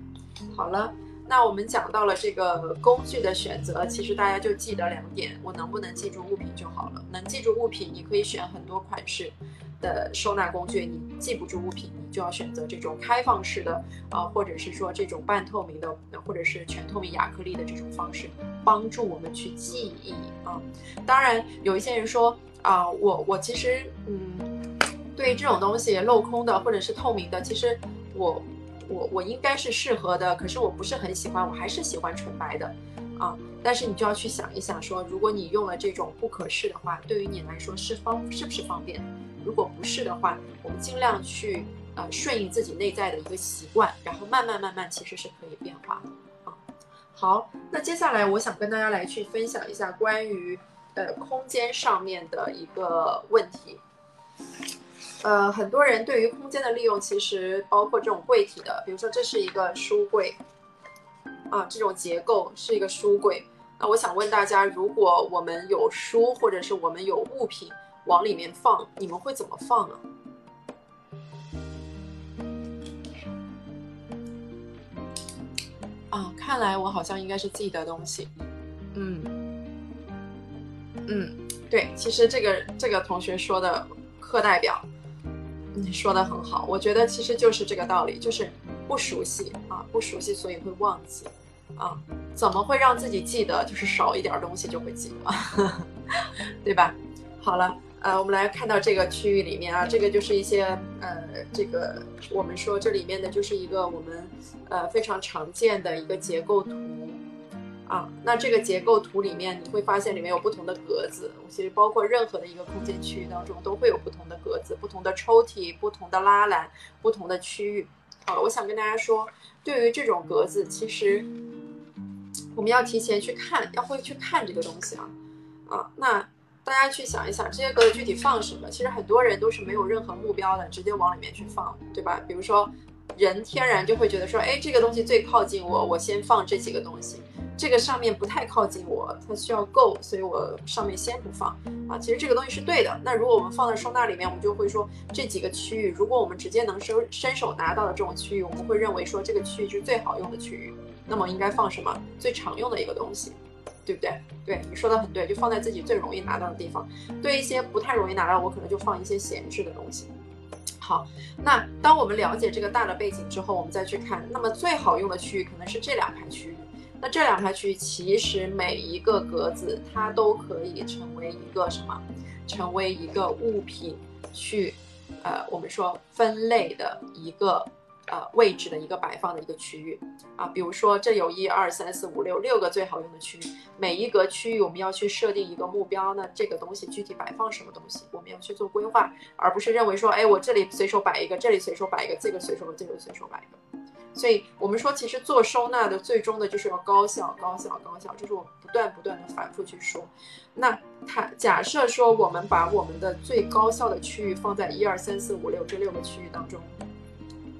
好了，那我们讲到了这个工具的选择，其实大家就记得两点：我能不能记住物品就好了。能记住物品，你可以选很多款式。的收纳工具，你记不住物品，你就要选择这种开放式的，啊，或者是说这种半透明的，或者是全透明亚克力的这种方式，帮助我们去记忆啊。当然，有一些人说啊，我我其实嗯，对于这种东西镂空的或者是透明的，其实我我我应该是适合的，可是我不是很喜欢，我还是喜欢纯白的啊。但是你就要去想一想，说如果你用了这种不可视的话，对于你来说是方是不是方便？如果不是的话，我们尽量去呃顺应自己内在的一个习惯，然后慢慢慢慢其实是可以变化的啊。好，那接下来我想跟大家来去分享一下关于呃空间上面的一个问题。呃，很多人对于空间的利用，其实包括这种柜体的，比如说这是一个书柜啊，这种结构是一个书柜。那我想问大家，如果我们有书，或者是我们有物品。往里面放，你们会怎么放啊？啊，看来我好像应该是记得东西。嗯，嗯，对，其实这个这个同学说的课代表，你，说的很好。我觉得其实就是这个道理，就是不熟悉啊，不熟悉所以会忘记啊，怎么会让自己记得？就是少一点东西就会记得，对吧？好了，呃，我们来看到这个区域里面啊，这个就是一些呃，这个我们说这里面的就是一个我们呃非常常见的一个结构图啊。那这个结构图里面你会发现里面有不同的格子，其实包括任何的一个空间区域当中都会有不同的格子、不同的抽屉、不同的拉篮、不同的区域。好了，我想跟大家说，对于这种格子，其实。我们要提前去看，要会去看这个东西啊，啊，那大家去想一想，这些格子具体放什么？其实很多人都是没有任何目标的，直接往里面去放，对吧？比如说，人天然就会觉得说，哎，这个东西最靠近我，我先放这几个东西。这个上面不太靠近我，它需要够，所以我上面先不放啊。其实这个东西是对的。那如果我们放在收纳里面，我们就会说这几个区域，如果我们直接能伸伸手拿到的这种区域，我们会认为说这个区域是最好用的区域。那么应该放什么？最常用的一个东西，对不对？对你说的很对，就放在自己最容易拿到的地方。对一些不太容易拿到，我可能就放一些闲置的东西。好，那当我们了解这个大的背景之后，我们再去看，那么最好用的区域可能是这两排区域。那这两排区域其实每一个格子它都可以成为一个什么？成为一个物品去，呃，我们说分类的一个。呃，位置的一个摆放的一个区域啊，比如说这有一二三四五六六个最好用的区域，每一格区域我们要去设定一个目标，那这个东西具体摆放什么东西，我们要去做规划，而不是认为说，哎，我这里随手摆一个，这里随手摆一个，这个随手这个随手摆一个。所以我们说，其实做收纳的最终的就是要高效，高效，高效，这是我不断不断的反复去说。那它假设说我们把我们的最高效的区域放在一二三四五六这六个区域当中。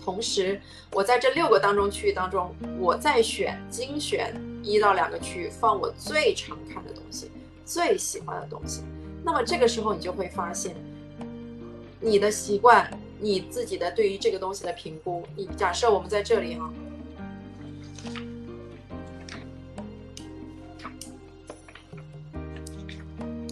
同时，我在这六个当中区域当中，我再选精选一到两个区域，放我最常看的东西，最喜欢的东西。那么这个时候，你就会发现，你的习惯，你自己的对于这个东西的评估。你假设我们在这里哈，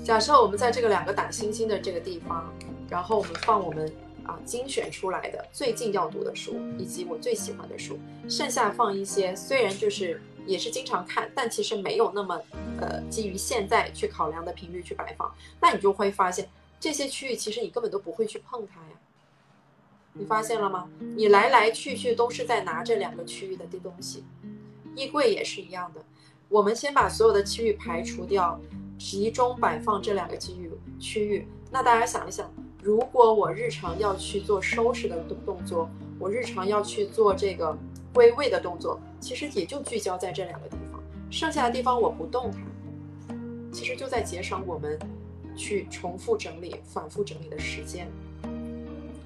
假设我们在这个两个打星星的这个地方，然后我们放我们。啊，精选出来的最近要读的书，以及我最喜欢的书，剩下放一些虽然就是也是经常看，但其实没有那么呃基于现在去考量的频率去摆放，那你就会发现这些区域其实你根本都不会去碰它呀。你发现了吗？你来来去去都是在拿这两个区域的东西，衣柜也是一样的。我们先把所有的区域排除掉，集中摆放这两个区域区域。那大家想一想。如果我日常要去做收拾的动动作，我日常要去做这个归位的动作，其实也就聚焦在这两个地方，剩下的地方我不动它，其实就在节省我们去重复整理、反复整理的时间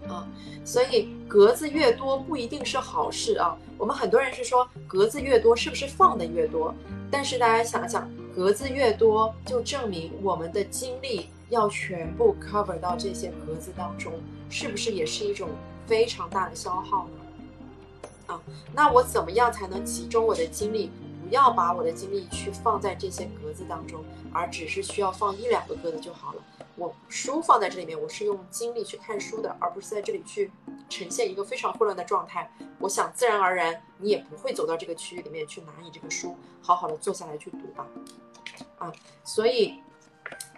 啊。所以格子越多不一定是好事啊。我们很多人是说格子越多是不是放的越多？但是大家想想，格子越多就证明我们的精力。要全部 cover 到这些格子当中，是不是也是一种非常大的消耗呢？啊，那我怎么样才能集中我的精力，不要把我的精力去放在这些格子当中，而只是需要放一两个格子就好了？我书放在这里面，我是用精力去看书的，而不是在这里去呈现一个非常混乱的状态。我想自然而然，你也不会走到这个区域里面去拿你这个书，好好的坐下来去读吧。啊，所以。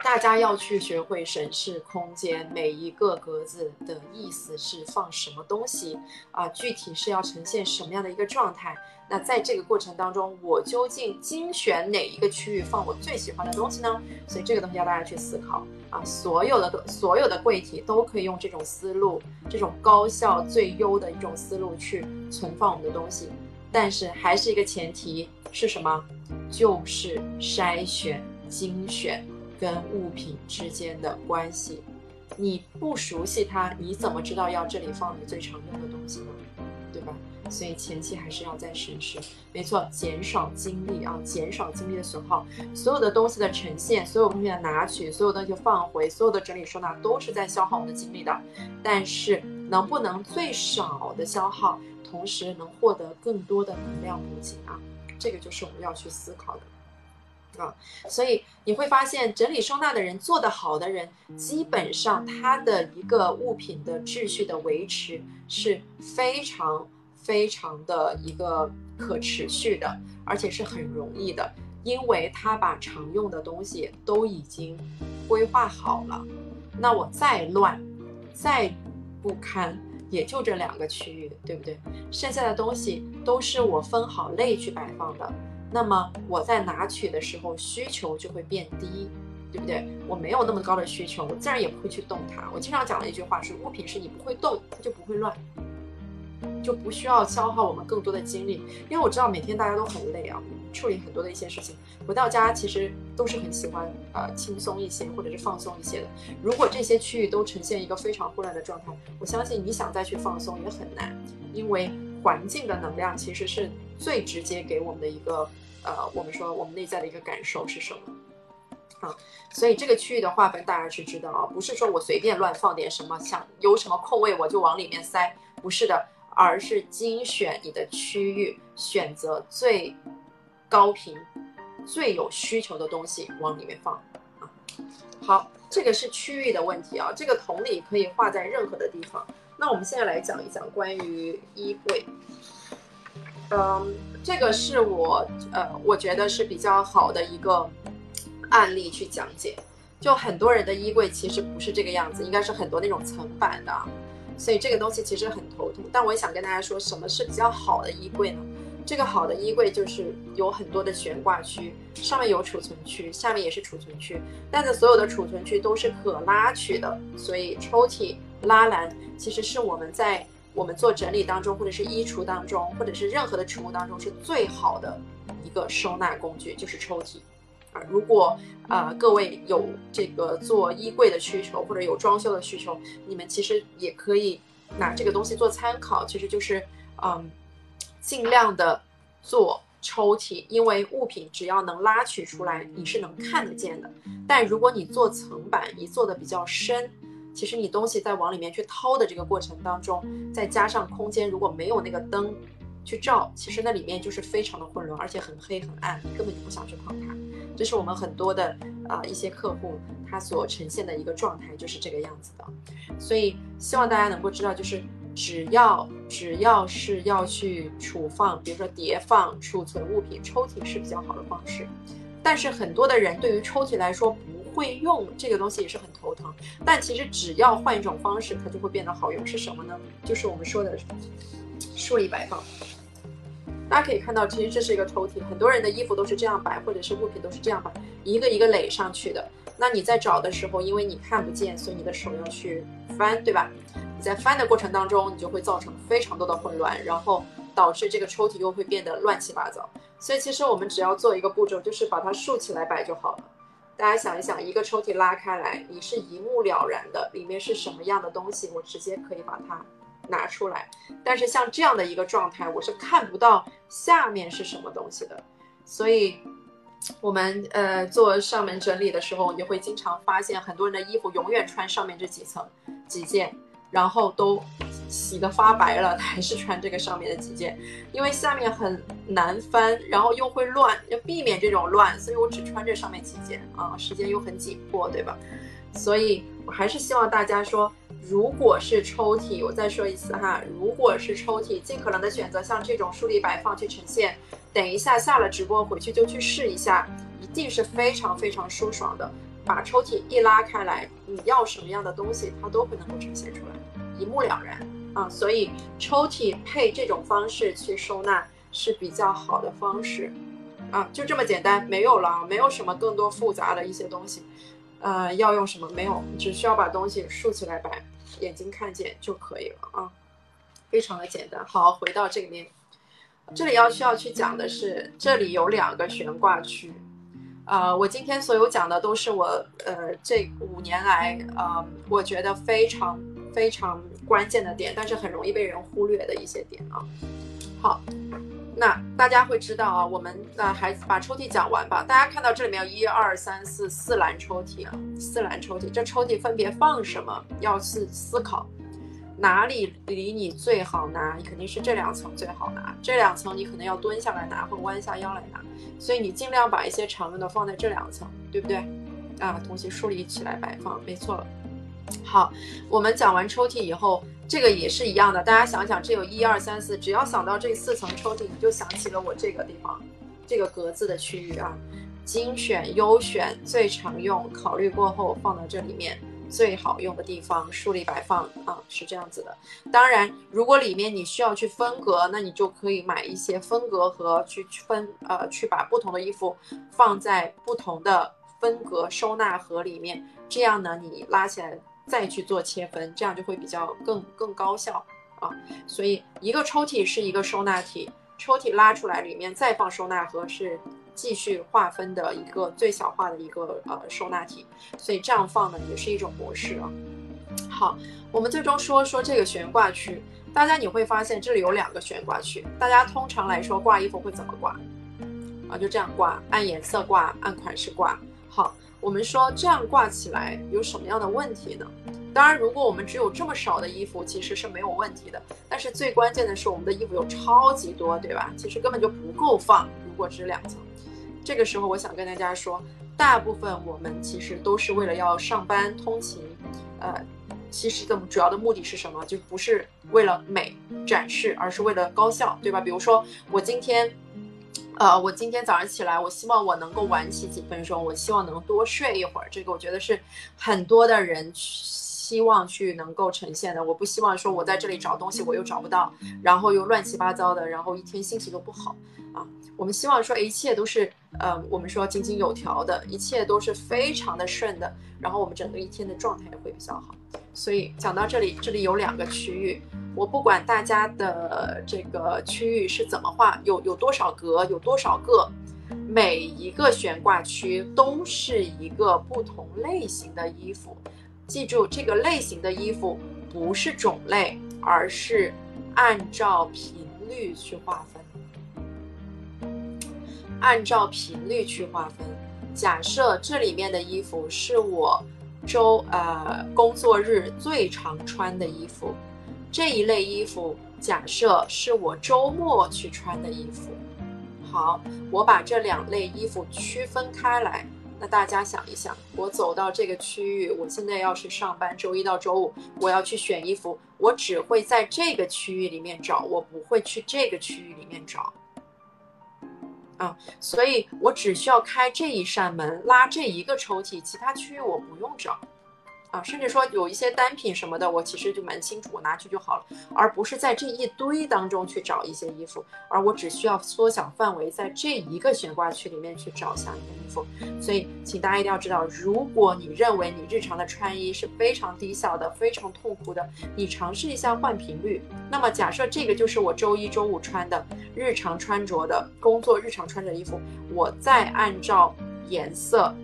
大家要去学会审视空间，每一个格子的意思是放什么东西啊？具体是要呈现什么样的一个状态？那在这个过程当中，我究竟精选哪一个区域放我最喜欢的东西呢？所以这个东西要大家去思考啊！所有的所有的柜体都可以用这种思路，这种高效最优的一种思路去存放我们的东西，但是还是一个前提是什么？就是筛选、精选。跟物品之间的关系，你不熟悉它，你怎么知道要这里放你最常用的东西呢？对吧？所以前期还是要再审视。没错，减少精力啊，减少精力的损耗。所有的东西的呈现，所有东西的拿取，所有东西放回，所有的整理收纳，都是在消耗我们的精力的。但是，能不能最少的消耗，同时能获得更多的能量补给啊？这个就是我们要去思考的。啊，所以你会发现，整理收纳的人做得好的人，基本上他的一个物品的秩序的维持是非常非常的一个可持续的，而且是很容易的，因为他把常用的东西都已经规划好了。那我再乱，再不堪，也就这两个区域，对不对？剩下的东西都是我分好类去摆放的。那么我在拿取的时候需求就会变低，对不对？我没有那么高的需求，我自然也不会去动它。我经常讲的一句话是：物品是你不会动，它就不会乱。就不需要消耗我们更多的精力，因为我知道每天大家都很累啊，处理很多的一些事情，回到家其实都是很喜欢呃轻松一些或者是放松一些的。如果这些区域都呈现一个非常混乱的状态，我相信你想再去放松也很难，因为环境的能量其实是最直接给我们的一个呃，我们说我们内在的一个感受是什么啊？所以这个区域的划分大家是知道啊，不是说我随便乱放点什么，想有什么空位我就往里面塞，不是的。而是精选你的区域，选择最高频、最有需求的东西往里面放啊。好，这个是区域的问题啊。这个同理可以画在任何的地方。那我们现在来讲一讲关于衣柜。嗯，这个是我呃，我觉得是比较好的一个案例去讲解。就很多人的衣柜其实不是这个样子，应该是很多那种层板的。所以这个东西其实很头痛，但我也想跟大家说，什么是比较好的衣柜呢？这个好的衣柜就是有很多的悬挂区，上面有储存区，下面也是储存区，但是所有的储存区都是可拉取的，所以抽屉拉篮其实是我们在我们做整理当中，或者是衣橱当中，或者是任何的储物当中是最好的一个收纳工具，就是抽屉啊。如果啊，各位有这个做衣柜的需求，或者有装修的需求，你们其实也可以拿这个东西做参考。其实就是，嗯，尽量的做抽屉，因为物品只要能拉取出来，你是能看得见的。但如果你做层板，你做的比较深，其实你东西在往里面去掏的这个过程当中，再加上空间如果没有那个灯去照，其实那里面就是非常的混乱，而且很黑很暗，你根本就不想去碰它。这是我们很多的啊一些客户他所呈现的一个状态，就是这个样子的。所以希望大家能够知道，就是只要只要是要去储放，比如说叠放、储存物品，抽屉是比较好的方式。但是很多的人对于抽屉来说不会用这个东西，也是很头疼。但其实只要换一种方式，它就会变得好用。是什么呢？就是我们说的竖立摆放。大家可以看到，其实这是一个抽屉，很多人的衣服都是这样摆，或者是物品都是这样摆，一个一个垒上去的。那你在找的时候，因为你看不见，所以你的手要去翻，对吧？你在翻的过程当中，你就会造成非常多的混乱，然后导致这个抽屉又会变得乱七八糟。所以其实我们只要做一个步骤，就是把它竖起来摆就好了。大家想一想，一个抽屉拉开来，你是一目了然的，里面是什么样的东西，我直接可以把它。拿出来，但是像这样的一个状态，我是看不到下面是什么东西的，所以，我们呃做上门整理的时候，你会经常发现很多人的衣服永远穿上面这几层几件，然后都洗的发白了，还是穿这个上面的几件，因为下面很难翻，然后又会乱，要避免这种乱，所以我只穿这上面几件啊，时间又很紧迫，对吧？所以我还是希望大家说。如果是抽屉，我再说一次哈，如果是抽屉，尽可能的选择像这种竖立摆放去呈现。等一下下了直播回去就去试一下，一定是非常非常舒爽的。把抽屉一拉开来，你要什么样的东西，它都会能够呈现出来，一目了然啊。所以抽屉配这种方式去收纳是比较好的方式啊，就这么简单，没有了，没有什么更多复杂的一些东西。呃，要用什么？没有，只需要把东西竖起来摆。眼睛看见就可以了啊，非常的简单。好，回到这里面，这里要需要去讲的是，这里有两个悬挂区。呃，我今天所有讲的都是我呃这五年来呃我觉得非常非常关键的点，但是很容易被人忽略的一些点啊。好。那大家会知道啊，我们那还把抽屉讲完吧。大家看到这里面有一二三四四栏抽屉啊，四栏抽屉，这抽屉分别放什么？要去思考，哪里离你最好拿？肯定是这两层最好拿，这两层你可能要蹲下来拿或弯下腰来拿，所以你尽量把一些常用的放在这两层，对不对？啊，东西竖立起来摆放，没错了。好，我们讲完抽屉以后，这个也是一样的。大家想想，这有一二三四，只要想到这四层抽屉，你就想起了我这个地方，这个格子的区域啊。精选、优选、最常用，考虑过后放到这里面最好用的地方，竖立摆放啊，是这样子的。当然，如果里面你需要去分隔，那你就可以买一些分隔盒去分，呃，去把不同的衣服放在不同的分隔收纳盒里面，这样呢，你拉起来。再去做切分，这样就会比较更更高效啊。所以一个抽屉是一个收纳体，抽屉拉出来里面再放收纳盒是继续划分的一个最小化的一个呃收纳体。所以这样放呢也是一种模式啊。好，我们最终说说这个悬挂区，大家你会发现这里有两个悬挂区。大家通常来说挂衣服会怎么挂啊？就这样挂，按颜色挂，按款式挂。好。我们说这样挂起来有什么样的问题呢？当然，如果我们只有这么少的衣服，其实是没有问题的。但是最关键的是，我们的衣服有超级多，对吧？其实根本就不够放。如果只两层，这个时候我想跟大家说，大部分我们其实都是为了要上班通勤，呃，其实的主要的目的是什么？就不是为了美展示，而是为了高效，对吧？比如说我今天。呃，我今天早上起来，我希望我能够晚起几分钟，我希望能多睡一会儿。这个我觉得是很多的人希望去能够呈现的。我不希望说我在这里找东西我又找不到，然后又乱七八糟的，然后一天心情都不好啊。我们希望说一切都是呃，我们说井井有条的，一切都是非常的顺的，然后我们整个一天的状态也会比较好。所以讲到这里，这里有两个区域。我不管大家的这个区域是怎么画，有有多少格，有多少个，每一个悬挂区都是一个不同类型的衣服。记住，这个类型的衣服不是种类，而是按照频率去划分。按照频率去划分。假设这里面的衣服是我周呃工作日最常穿的衣服。这一类衣服，假设是我周末去穿的衣服。好，我把这两类衣服区分开来。那大家想一想，我走到这个区域，我现在要是上班，周一到周五，我要去选衣服，我只会在这个区域里面找，我不会去这个区域里面找。啊，所以我只需要开这一扇门，拉这一个抽屉，其他区域我不用找。啊，甚至说有一些单品什么的，我其实就蛮清楚，我拿去就好了，而不是在这一堆当中去找一些衣服，而我只需要缩小范围，在这一个悬挂区里面去找相应的衣服。所以，请大家一定要知道，如果你认为你日常的穿衣是非常低效的、非常痛苦的，你尝试一下换频率。那么，假设这个就是我周一周五穿的日常穿着的工作日常穿着的衣服，我再按照颜色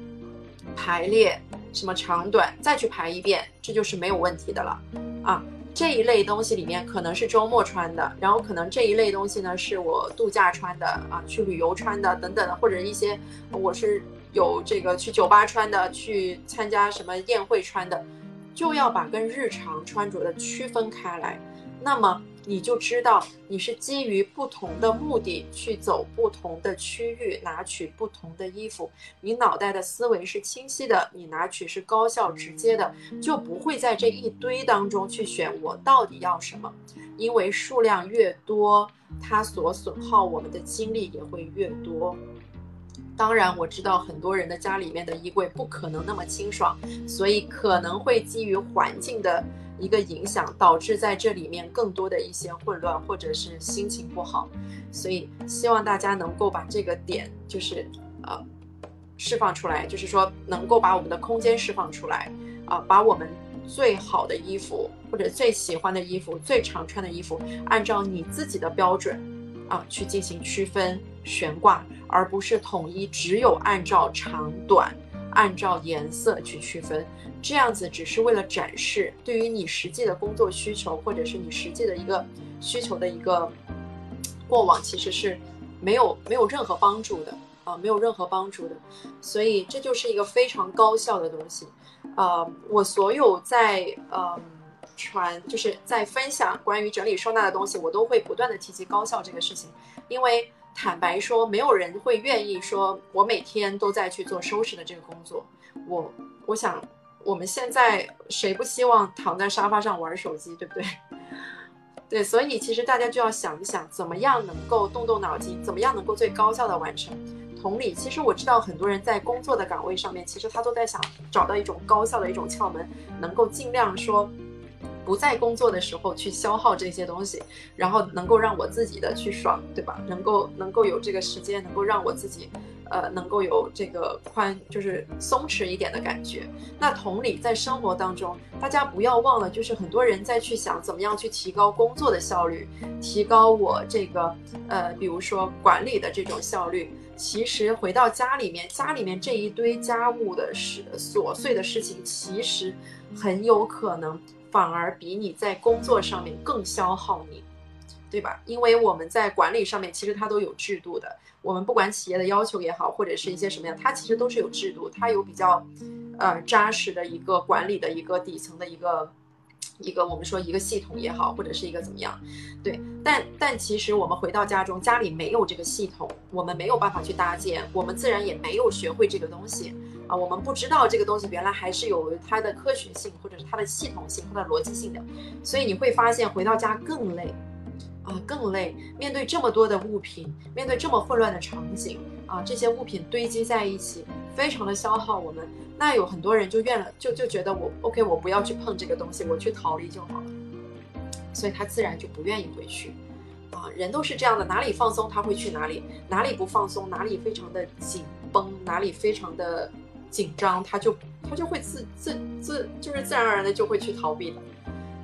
排列。什么长短再去排一遍，这就是没有问题的了啊！这一类东西里面可能是周末穿的，然后可能这一类东西呢是我度假穿的啊，去旅游穿的等等的，或者一些我是有这个去酒吧穿的，去参加什么宴会穿的，就要把跟日常穿着的区分开来。那么。你就知道你是基于不同的目的去走不同的区域，拿取不同的衣服。你脑袋的思维是清晰的，你拿取是高效直接的，就不会在这一堆当中去选我到底要什么。因为数量越多，它所损耗我们的精力也会越多。当然，我知道很多人的家里面的衣柜不可能那么清爽，所以可能会基于环境的。一个影响导致在这里面更多的一些混乱，或者是心情不好，所以希望大家能够把这个点就是呃释放出来，就是说能够把我们的空间释放出来啊，把我们最好的衣服或者最喜欢的衣服、最常穿的衣服，按照你自己的标准啊去进行区分悬挂，而不是统一只有按照长短、按照颜色去区分。这样子只是为了展示，对于你实际的工作需求，或者是你实际的一个需求的一个过往，其实是没有没有任何帮助的啊，没有任何帮助的。所以这就是一个非常高效的东西。呃，我所有在呃传，就是在分享关于整理收纳的东西，我都会不断的提及高效这个事情，因为坦白说，没有人会愿意说我每天都在去做收拾的这个工作。我我想。我们现在谁不希望躺在沙发上玩手机，对不对？对，所以其实大家就要想一想，怎么样能够动动脑筋，怎么样能够最高效的完成。同理，其实我知道很多人在工作的岗位上面，其实他都在想找到一种高效的一种窍门，能够尽量说不在工作的时候去消耗这些东西，然后能够让我自己的去爽，对吧？能够能够有这个时间，能够让我自己。呃，能够有这个宽，就是松弛一点的感觉。那同理，在生活当中，大家不要忘了，就是很多人在去想怎么样去提高工作的效率，提高我这个呃，比如说管理的这种效率。其实回到家里面，家里面这一堆家务的事琐碎的事情，其实很有可能反而比你在工作上面更消耗你，对吧？因为我们在管理上面，其实它都有制度的。我们不管企业的要求也好，或者是一些什么样，它其实都是有制度，它有比较，呃扎实的一个管理的一个底层的一个一个我们说一个系统也好，或者是一个怎么样，对，但但其实我们回到家中，家里没有这个系统，我们没有办法去搭建，我们自然也没有学会这个东西我们不知道这个东西原来还是有它的科学性，或者是它的系统性、它的逻辑性的，所以你会发现回到家更累。啊，更累。面对这么多的物品，面对这么混乱的场景，啊，这些物品堆积在一起，非常的消耗我们。那有很多人就怨了，就就觉得我 OK，我不要去碰这个东西，我去逃离就好了。所以他自然就不愿意回去。啊，人都是这样的，哪里放松他会去哪里，哪里不放松，哪里非常的紧绷，哪里非常的紧张，他就他就会自自自就是自然而然的就会去逃避的。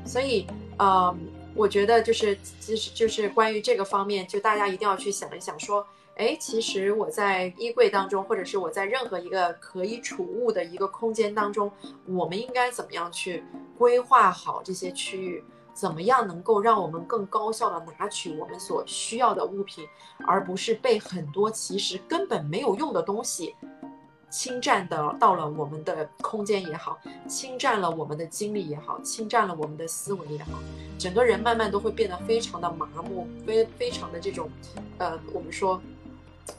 所以，嗯。我觉得就是，其实就是关于这个方面，就大家一定要去想一想，说，哎，其实我在衣柜当中，或者是我在任何一个可以储物的一个空间当中，我们应该怎么样去规划好这些区域？怎么样能够让我们更高效的拿取我们所需要的物品，而不是被很多其实根本没有用的东西。侵占的到了我们的空间也好，侵占了我们的精力也好，侵占了我们的思维也好，整个人慢慢都会变得非常的麻木，非非常的这种，呃，我们说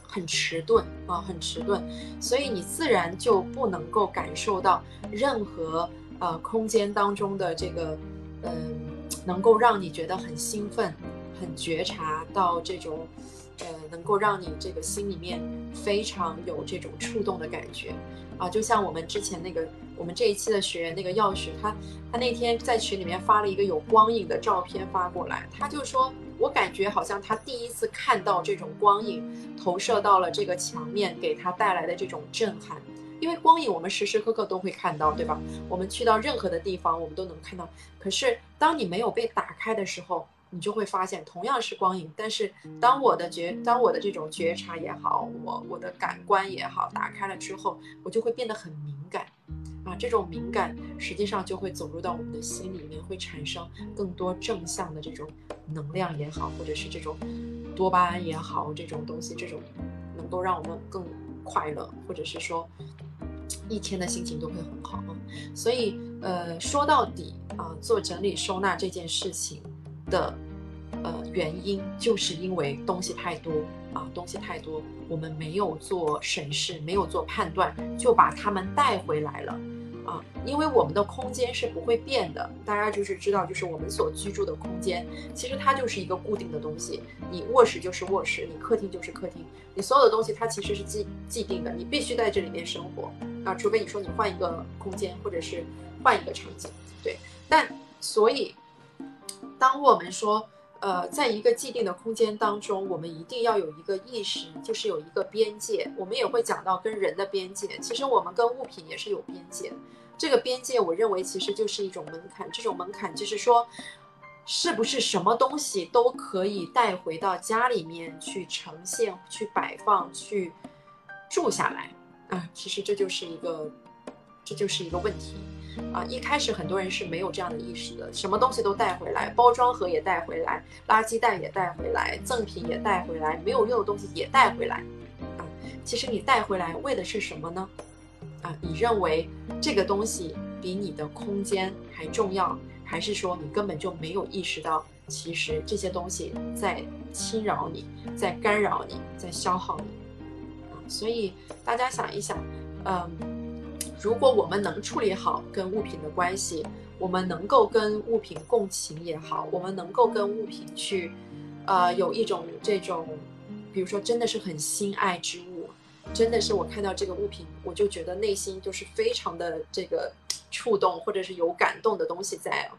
很迟钝啊，很迟钝，所以你自然就不能够感受到任何呃空间当中的这个，嗯，能够让你觉得很兴奋、很觉察到这种。呃，能够让你这个心里面非常有这种触动的感觉啊，就像我们之前那个，我们这一期的学员那个钥匙，他他那天在群里面发了一个有光影的照片发过来，他就说，我感觉好像他第一次看到这种光影投射到了这个墙面，给他带来的这种震撼，因为光影我们时时刻刻都会看到，对吧？我们去到任何的地方，我们都能看到，可是当你没有被打开的时候。你就会发现，同样是光影，但是当我的觉，当我的这种觉察也好，我我的感官也好，打开了之后，我就会变得很敏感，啊，这种敏感实际上就会走入到我们的心里面，会产生更多正向的这种能量也好，或者是这种多巴胺也好，这种东西，这种能够让我们更快乐，或者是说一天的心情都会很好啊。所以，呃，说到底啊，做整理收纳这件事情。的呃原因，就是因为东西太多啊，东西太多，我们没有做审视，没有做判断，就把它们带回来了啊。因为我们的空间是不会变的，大家就是知道，就是我们所居住的空间，其实它就是一个固定的东西。你卧室就是卧室，你客厅就是客厅，你所有的东西它其实是既既定的，你必须在这里面生活啊，除非你说你换一个空间，或者是换一个场景，对。但所以。当我们说，呃，在一个既定的空间当中，我们一定要有一个意识，就是有一个边界。我们也会讲到跟人的边界，其实我们跟物品也是有边界。这个边界，我认为其实就是一种门槛。这种门槛就是说，是不是什么东西都可以带回到家里面去呈现、去摆放、去住下来啊？其实这就是一个，这就是一个问题。啊，一开始很多人是没有这样的意识的，什么东西都带回来，包装盒也带回来，垃圾袋也带回来，赠品也带回来，没有用的东西也带回来。啊，其实你带回来为的是什么呢？啊，你认为这个东西比你的空间还重要，还是说你根本就没有意识到，其实这些东西在侵扰你，在干扰你，在消耗你？啊，所以大家想一想，嗯。如果我们能处理好跟物品的关系，我们能够跟物品共情也好，我们能够跟物品去，呃，有一种这种，比如说真的是很心爱之物，真的是我看到这个物品，我就觉得内心就是非常的这个触动，或者是有感动的东西在。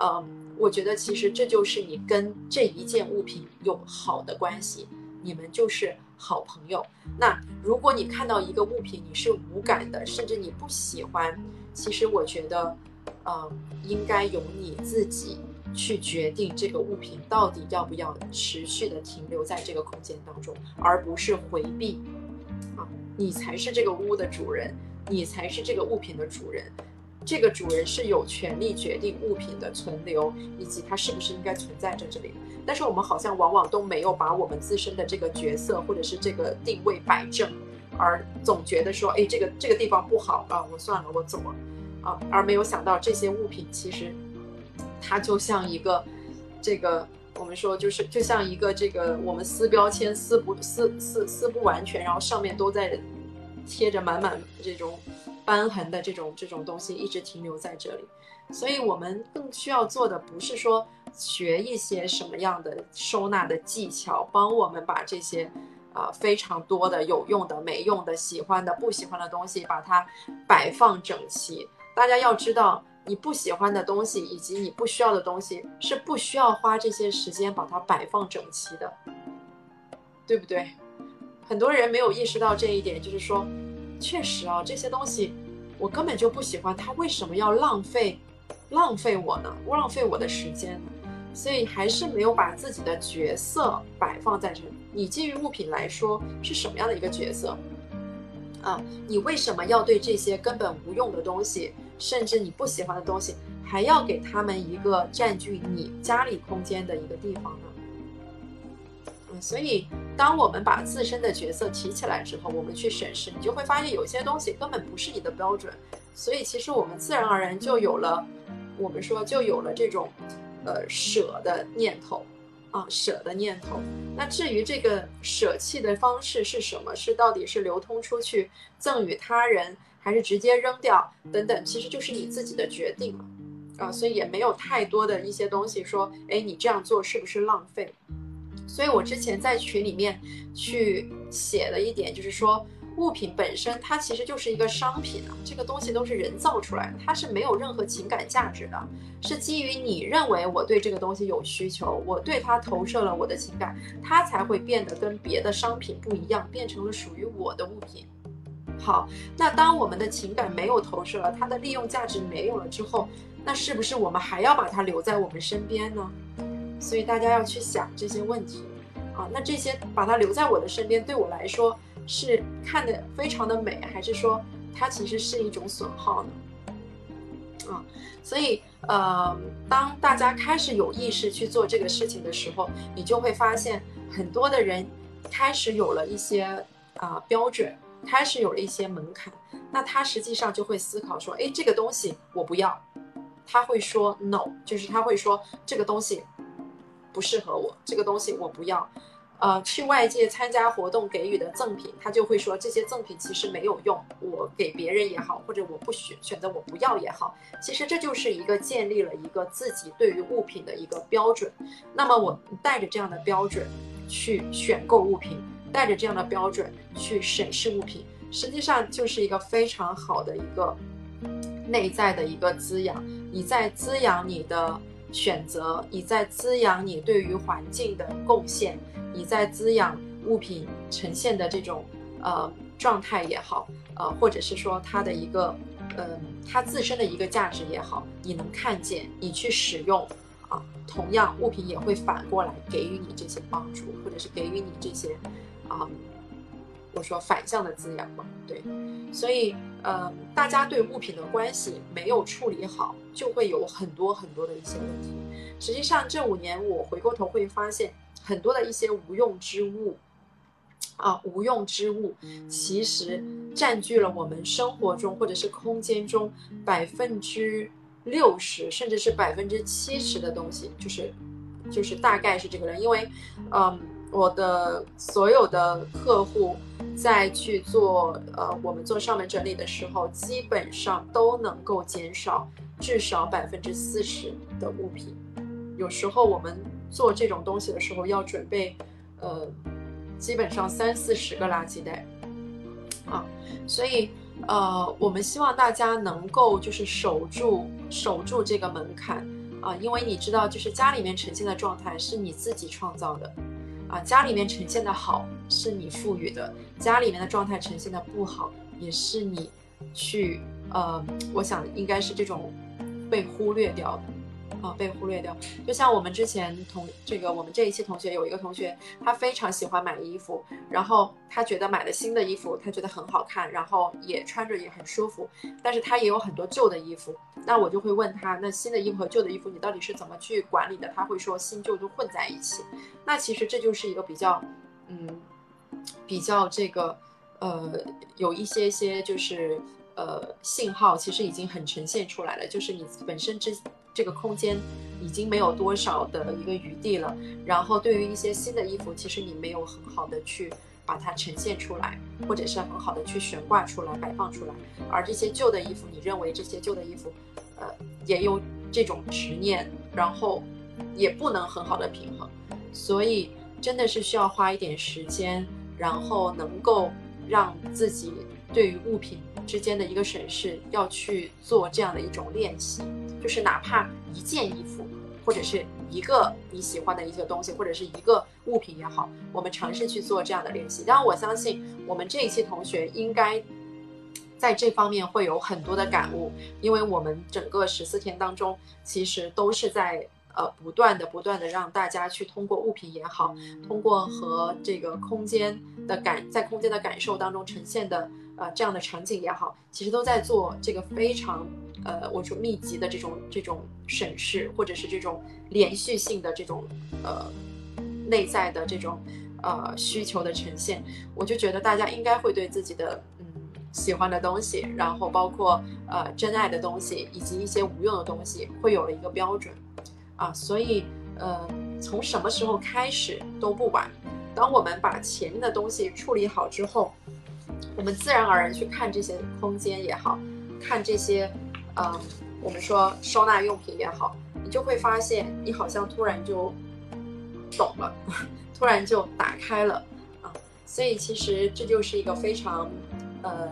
嗯，我觉得其实这就是你跟这一件物品有好的关系，你们就是好朋友。那如果你看到一个物品你是无感的，甚至你不喜欢，其实我觉得，呃，应该由你自己去决定这个物品到底要不要持续的停留在这个空间当中，而不是回避。啊，你才是这个屋的主人，你才是这个物品的主人。这个主人是有权利决定物品的存留以及它是不是应该存在在这里，但是我们好像往往都没有把我们自身的这个角色或者是这个定位摆正，而总觉得说，哎，这个这个地方不好啊，我算了，我走了啊，而没有想到这些物品其实它就像一个这个我们说就是就像一个这个我们撕标签撕不撕撕撕不完全，然后上面都在贴着满满这种。瘢痕的这种这种东西一直停留在这里，所以我们更需要做的不是说学一些什么样的收纳的技巧，帮我们把这些啊非常多的有用的、没用的、喜欢的、不喜欢的东西把它摆放整齐。大家要知道，你不喜欢的东西以及你不需要的东西是不需要花这些时间把它摆放整齐的，对不对？很多人没有意识到这一点，就是说。确实啊，这些东西我根本就不喜欢，他为什么要浪费浪费我呢？浪费我的时间呢？所以还是没有把自己的角色摆放在这里。你基于物品来说是什么样的一个角色啊？你为什么要对这些根本无用的东西，甚至你不喜欢的东西，还要给他们一个占据你家里空间的一个地方呢？所以，当我们把自身的角色提起来之后，我们去审视，你就会发现有些东西根本不是你的标准。所以，其实我们自然而然就有了，我们说就有了这种，呃，舍的念头，啊，舍的念头。那至于这个舍弃的方式是什么？是到底是流通出去赠与他人，还是直接扔掉等等？其实就是你自己的决定了，啊，所以也没有太多的一些东西说，哎，你这样做是不是浪费？所以我之前在群里面去写了一点，就是说物品本身它其实就是一个商品啊，这个东西都是人造出来的，它是没有任何情感价值的，是基于你认为我对这个东西有需求，我对它投射了我的情感，它才会变得跟别的商品不一样，变成了属于我的物品。好，那当我们的情感没有投射了，它的利用价值没有了之后，那是不是我们还要把它留在我们身边呢？所以大家要去想这些问题，啊，那这些把它留在我的身边，对我来说是看的非常的美，还是说它其实是一种损耗呢？啊，所以呃，当大家开始有意识去做这个事情的时候，你就会发现很多的人开始有了一些啊标准，开始有了一些门槛，那他实际上就会思考说，哎，这个东西我不要，他会说 no，就是他会说这个东西。不适合我这个东西，我不要。呃，去外界参加活动给予的赠品，他就会说这些赠品其实没有用，我给别人也好，或者我不选选择我不要也好，其实这就是一个建立了一个自己对于物品的一个标准。那么我带着这样的标准去选购物品，带着这样的标准去审视物品，实际上就是一个非常好的一个内在的一个滋养。你在滋养你的。选择你在滋养你对于环境的贡献，你在滋养物品呈现的这种呃状态也好，呃或者是说它的一个呃它自身的一个价值也好，你能看见，你去使用啊，同样物品也会反过来给予你这些帮助，或者是给予你这些啊。我说反向的滋养嘛，对，所以呃，大家对物品的关系没有处理好，就会有很多很多的一些问题。实际上这五年我回过头会发现，很多的一些无用之物，啊，无用之物，其实占据了我们生活中或者是空间中百分之六十，甚至是百分之七十的东西，就是就是大概是这个人，因为嗯。我的所有的客户在去做呃我们做上门整理的时候，基本上都能够减少至少百分之四十的物品。有时候我们做这种东西的时候要准备呃基本上三四十个垃圾袋啊，所以呃我们希望大家能够就是守住守住这个门槛啊，因为你知道就是家里面呈现的状态是你自己创造的。啊，家里面呈现的好是你赋予的，家里面的状态呈现的不好也是你去呃，我想应该是这种被忽略掉的。啊，被忽略掉。就像我们之前同这个，我们这一期同学有一个同学，他非常喜欢买衣服，然后他觉得买了新的衣服，他觉得很好看，然后也穿着也很舒服。但是他也有很多旧的衣服，那我就会问他，那新的衣服和旧的衣服你到底是怎么去管理的？他会说新旧都混在一起。那其实这就是一个比较，嗯，比较这个，呃，有一些些就是呃信号，其实已经很呈现出来了，就是你本身之。这个空间已经没有多少的一个余地了，然后对于一些新的衣服，其实你没有很好的去把它呈现出来，或者是很好的去悬挂出来、摆放出来，而这些旧的衣服，你认为这些旧的衣服，呃，也有这种执念，然后也不能很好的平衡，所以真的是需要花一点时间，然后能够让自己对于物品之间的一个审视，要去做这样的一种练习。就是哪怕一件衣服，或者是一个你喜欢的一些东西，或者是一个物品也好，我们尝试去做这样的练习。当然，我相信我们这一期同学应该在这方面会有很多的感悟，因为我们整个十四天当中，其实都是在呃不断的、不断的让大家去通过物品也好，通过和这个空间的感，在空间的感受当中呈现的呃这样的场景也好，其实都在做这个非常。呃，我说密集的这种这种审视，或者是这种连续性的这种呃内在的这种呃需求的呈现，我就觉得大家应该会对自己的嗯喜欢的东西，然后包括呃真爱的东西，以及一些无用的东西，会有了一个标准啊。所以呃，从什么时候开始都不晚。当我们把前面的东西处理好之后，我们自然而然去看这些空间也好看这些。嗯，我们说收纳用品也好，你就会发现你好像突然就懂了，突然就打开了啊。所以其实这就是一个非常呃，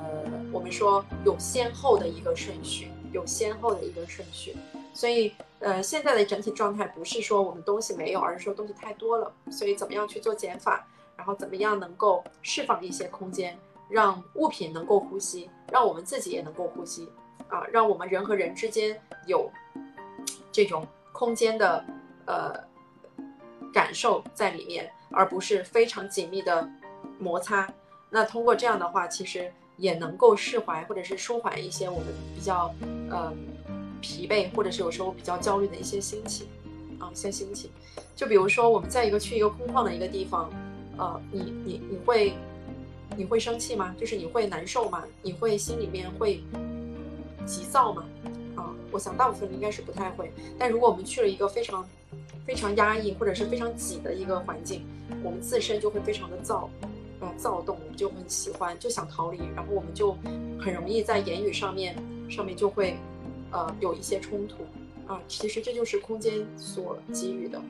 我们说有先后的一个顺序，有先后的一个顺序。所以呃，现在的整体状态不是说我们东西没有，而是说东西太多了。所以怎么样去做减法，然后怎么样能够释放一些空间，让物品能够呼吸，让我们自己也能够呼吸。啊，让我们人和人之间有这种空间的呃感受在里面，而不是非常紧密的摩擦。那通过这样的话，其实也能够释怀或者是舒缓一些我们比较呃疲惫或者是有时候比较焦虑的一些心情啊，一些心情。就比如说我们在一个去一个空旷的一个地方，呃，你你你会你会生气吗？就是你会难受吗？你会心里面会？急躁吗，啊，我想大部分应该是不太会。但如果我们去了一个非常非常压抑或者是非常挤的一个环境，我们自身就会非常的躁，呃，躁动，我们就很喜欢，就想逃离，然后我们就很容易在言语上面上面就会呃有一些冲突，啊，其实这就是空间所给予的。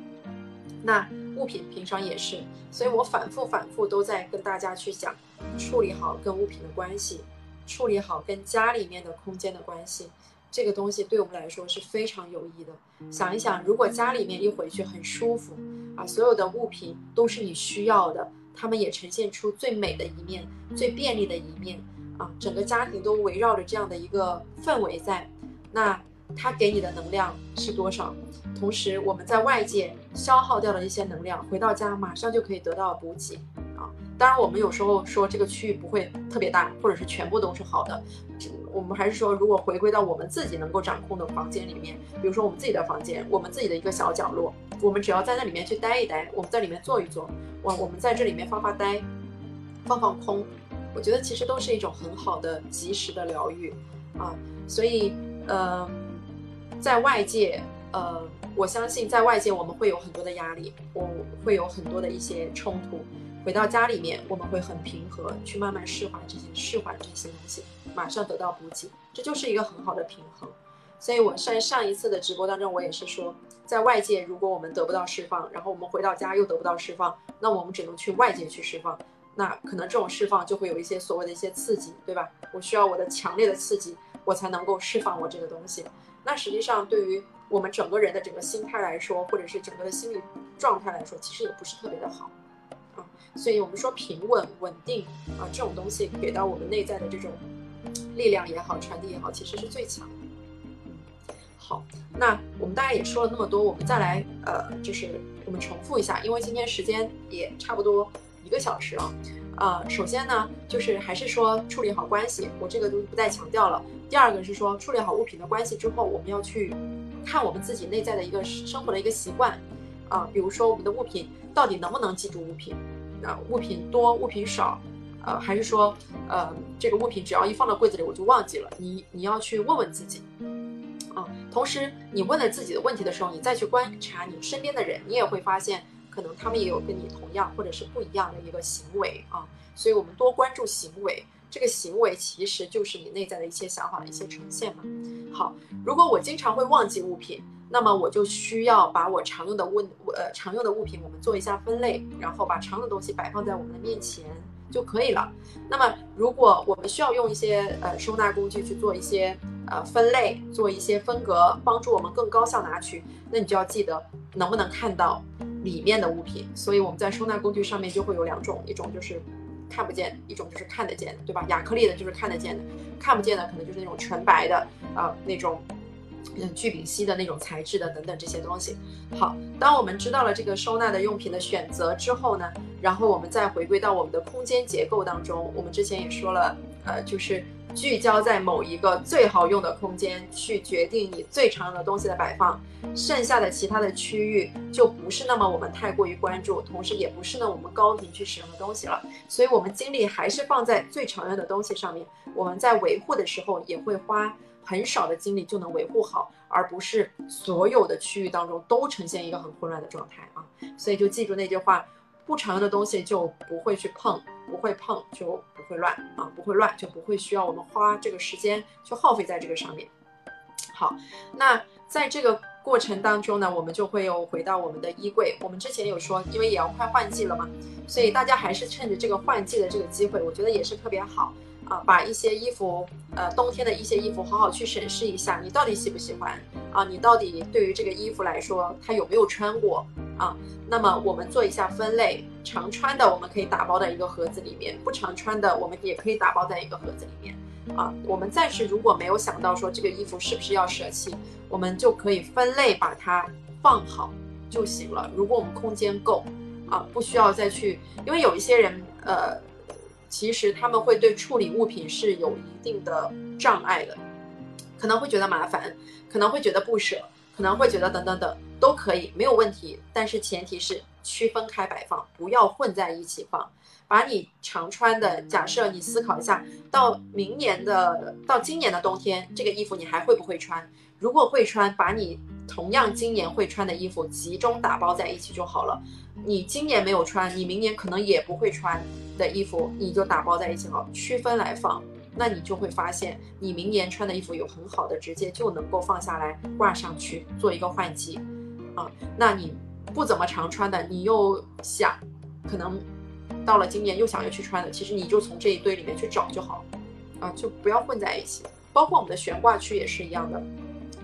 那物品平常也是，所以我反复反复都在跟大家去讲，处理好跟物品的关系。处理好跟家里面的空间的关系，这个东西对我们来说是非常有益的。想一想，如果家里面一回去很舒服啊，所有的物品都是你需要的，他们也呈现出最美的一面、最便利的一面啊，整个家庭都围绕着这样的一个氛围在，那它给你的能量是多少？同时，我们在外界消耗掉的一些能量，回到家马上就可以得到补给啊。当然，我们有时候说这个区域不会特别大，或者是全部都是好的。我们还是说，如果回归到我们自己能够掌控的房间里面，比如说我们自己的房间，我们自己的一个小角落，我们只要在那里面去待一待，我们在里面坐一坐，我我们在这里面发发呆，放放空，我觉得其实都是一种很好的及时的疗愈啊。所以，嗯，在外界呃，我相信在外界我们会有很多的压力，我会有很多的一些冲突。回到家里面，我们会很平和，去慢慢释怀这些，释怀这些东西，马上得到补给，这就是一个很好的平衡。所以我在上一次的直播当中，我也是说，在外界如果我们得不到释放，然后我们回到家又得不到释放，那我们只能去外界去释放。那可能这种释放就会有一些所谓的一些刺激，对吧？我需要我的强烈的刺激，我才能够释放我这个东西。那实际上对于我们整个人的整个心态来说，或者是整个的心理状态来说，其实也不是特别的好。啊所以，我们说平稳、稳定啊，这种东西给到我们内在的这种力量也好，传递也好，其实是最强的。好，那我们大家也说了那么多，我们再来呃，就是我们重复一下，因为今天时间也差不多一个小时了。呃，首先呢，就是还是说处理好关系，我这个都不再强调了。第二个是说处理好物品的关系之后，我们要去看我们自己内在的一个生活的一个习惯啊，比如说我们的物品到底能不能记住物品。啊，物品多，物品少，呃，还是说，呃，这个物品只要一放到柜子里，我就忘记了。你你要去问问自己，啊，同时你问了自己的问题的时候，你再去观察你身边的人，你也会发现，可能他们也有跟你同样或者是不一样的一个行为啊。所以，我们多关注行为，这个行为其实就是你内在的一些想法的一些呈现嘛。好，如果我经常会忘记物品。那么我就需要把我常用的物呃常用的物品，我们做一下分类，然后把常用的东西摆放在我们的面前就可以了。那么如果我们需要用一些呃收纳工具去做一些呃分类，做一些分隔，帮助我们更高效拿取，那你就要记得能不能看到里面的物品。所以我们在收纳工具上面就会有两种，一种就是看不见，一种就是看得见的，对吧？亚克力的就是看得见的，看不见的可能就是那种纯白的啊那种。嗯，聚丙烯的那种材质的等等这些东西。好，当我们知道了这个收纳的用品的选择之后呢，然后我们再回归到我们的空间结构当中。我们之前也说了，呃，就是聚焦在某一个最好用的空间去决定你最常用的东西的摆放，剩下的其他的区域就不是那么我们太过于关注，同时也不是呢我们高频去使用的东西了。所以，我们精力还是放在最常用的东西上面。我们在维护的时候也会花。很少的精力就能维护好，而不是所有的区域当中都呈现一个很混乱的状态啊。所以就记住那句话：不常用的东西就不会去碰，不会碰就不会乱啊，不会乱就不会需要我们花这个时间去耗费在这个上面。好，那在这个过程当中呢，我们就会又回到我们的衣柜。我们之前有说，因为也要快换季了嘛，所以大家还是趁着这个换季的这个机会，我觉得也是特别好。啊，把一些衣服，呃，冬天的一些衣服，好好去审视一下，你到底喜不喜欢啊？你到底对于这个衣服来说，它有没有穿过啊？那么我们做一下分类，常穿的我们可以打包在一个盒子里面，不常穿的我们也可以打包在一个盒子里面啊。我们暂时如果没有想到说这个衣服是不是要舍弃，我们就可以分类把它放好就行了。如果我们空间够啊，不需要再去，因为有一些人，呃。其实他们会对处理物品是有一定的障碍的，可能会觉得麻烦，可能会觉得不舍，可能会觉得等等等。都可以没有问题，但是前提是区分开摆放，不要混在一起放。把你常穿的，假设你思考一下，到明年的到今年的冬天，这个衣服你还会不会穿？如果会穿，把你同样今年会穿的衣服集中打包在一起就好了。你今年没有穿，你明年可能也不会穿的衣服，你就打包在一起好，区分来放。那你就会发现，你明年穿的衣服有很好的，直接就能够放下来挂上去做一个换季啊。那你不怎么常穿的，你又想可能到了今年又想要去穿的，其实你就从这一堆里面去找就好了啊，就不要混在一起。包括我们的悬挂区也是一样的。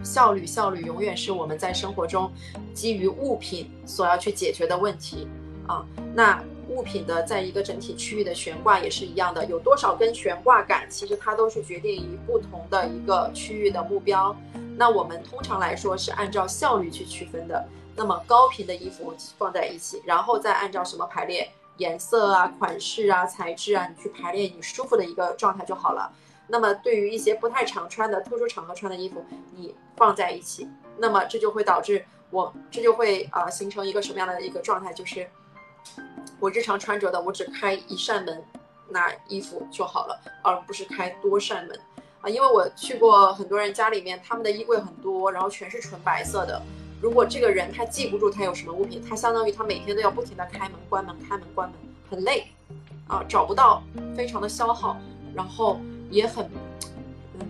效率，效率永远是我们在生活中基于物品所要去解决的问题啊。那物品的在一个整体区域的悬挂也是一样的，有多少根悬挂杆，其实它都是决定于不同的一个区域的目标。那我们通常来说是按照效率去区分的。那么高频的衣服放在一起，然后再按照什么排列，颜色啊、款式啊、材质啊，你去排列你舒服的一个状态就好了。那么对于一些不太常穿的特殊场合穿的衣服，你放在一起，那么这就会导致我这就会啊形成一个什么样的一个状态？就是我日常穿着的，我只开一扇门拿衣服就好了，而不是开多扇门啊。因为我去过很多人家里面，他们的衣柜很多，然后全是纯白色的，如果这个人他记不住他有什么物品，他相当于他每天都要不停的开门关门开门关门，很累，啊，找不到，非常的消耗，然后也很，嗯，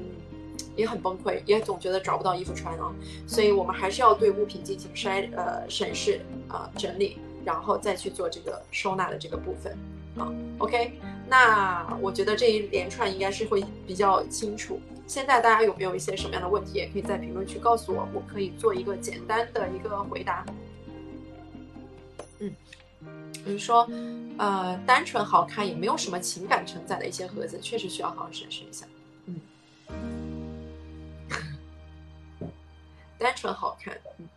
也很崩溃，也总觉得找不到衣服穿啊。所以我们还是要对物品进行筛呃审视啊整理，然后再去做这个收纳的这个部分啊。OK，那我觉得这一连串应该是会比较清楚。现在大家有没有一些什么样的问题，也可以在评论区告诉我，我可以做一个简单的一个回答。嗯，比如说，呃，单纯好看也没有什么情感承载的一些盒子，确实需要好好审视一下。嗯，单纯好看，嗯。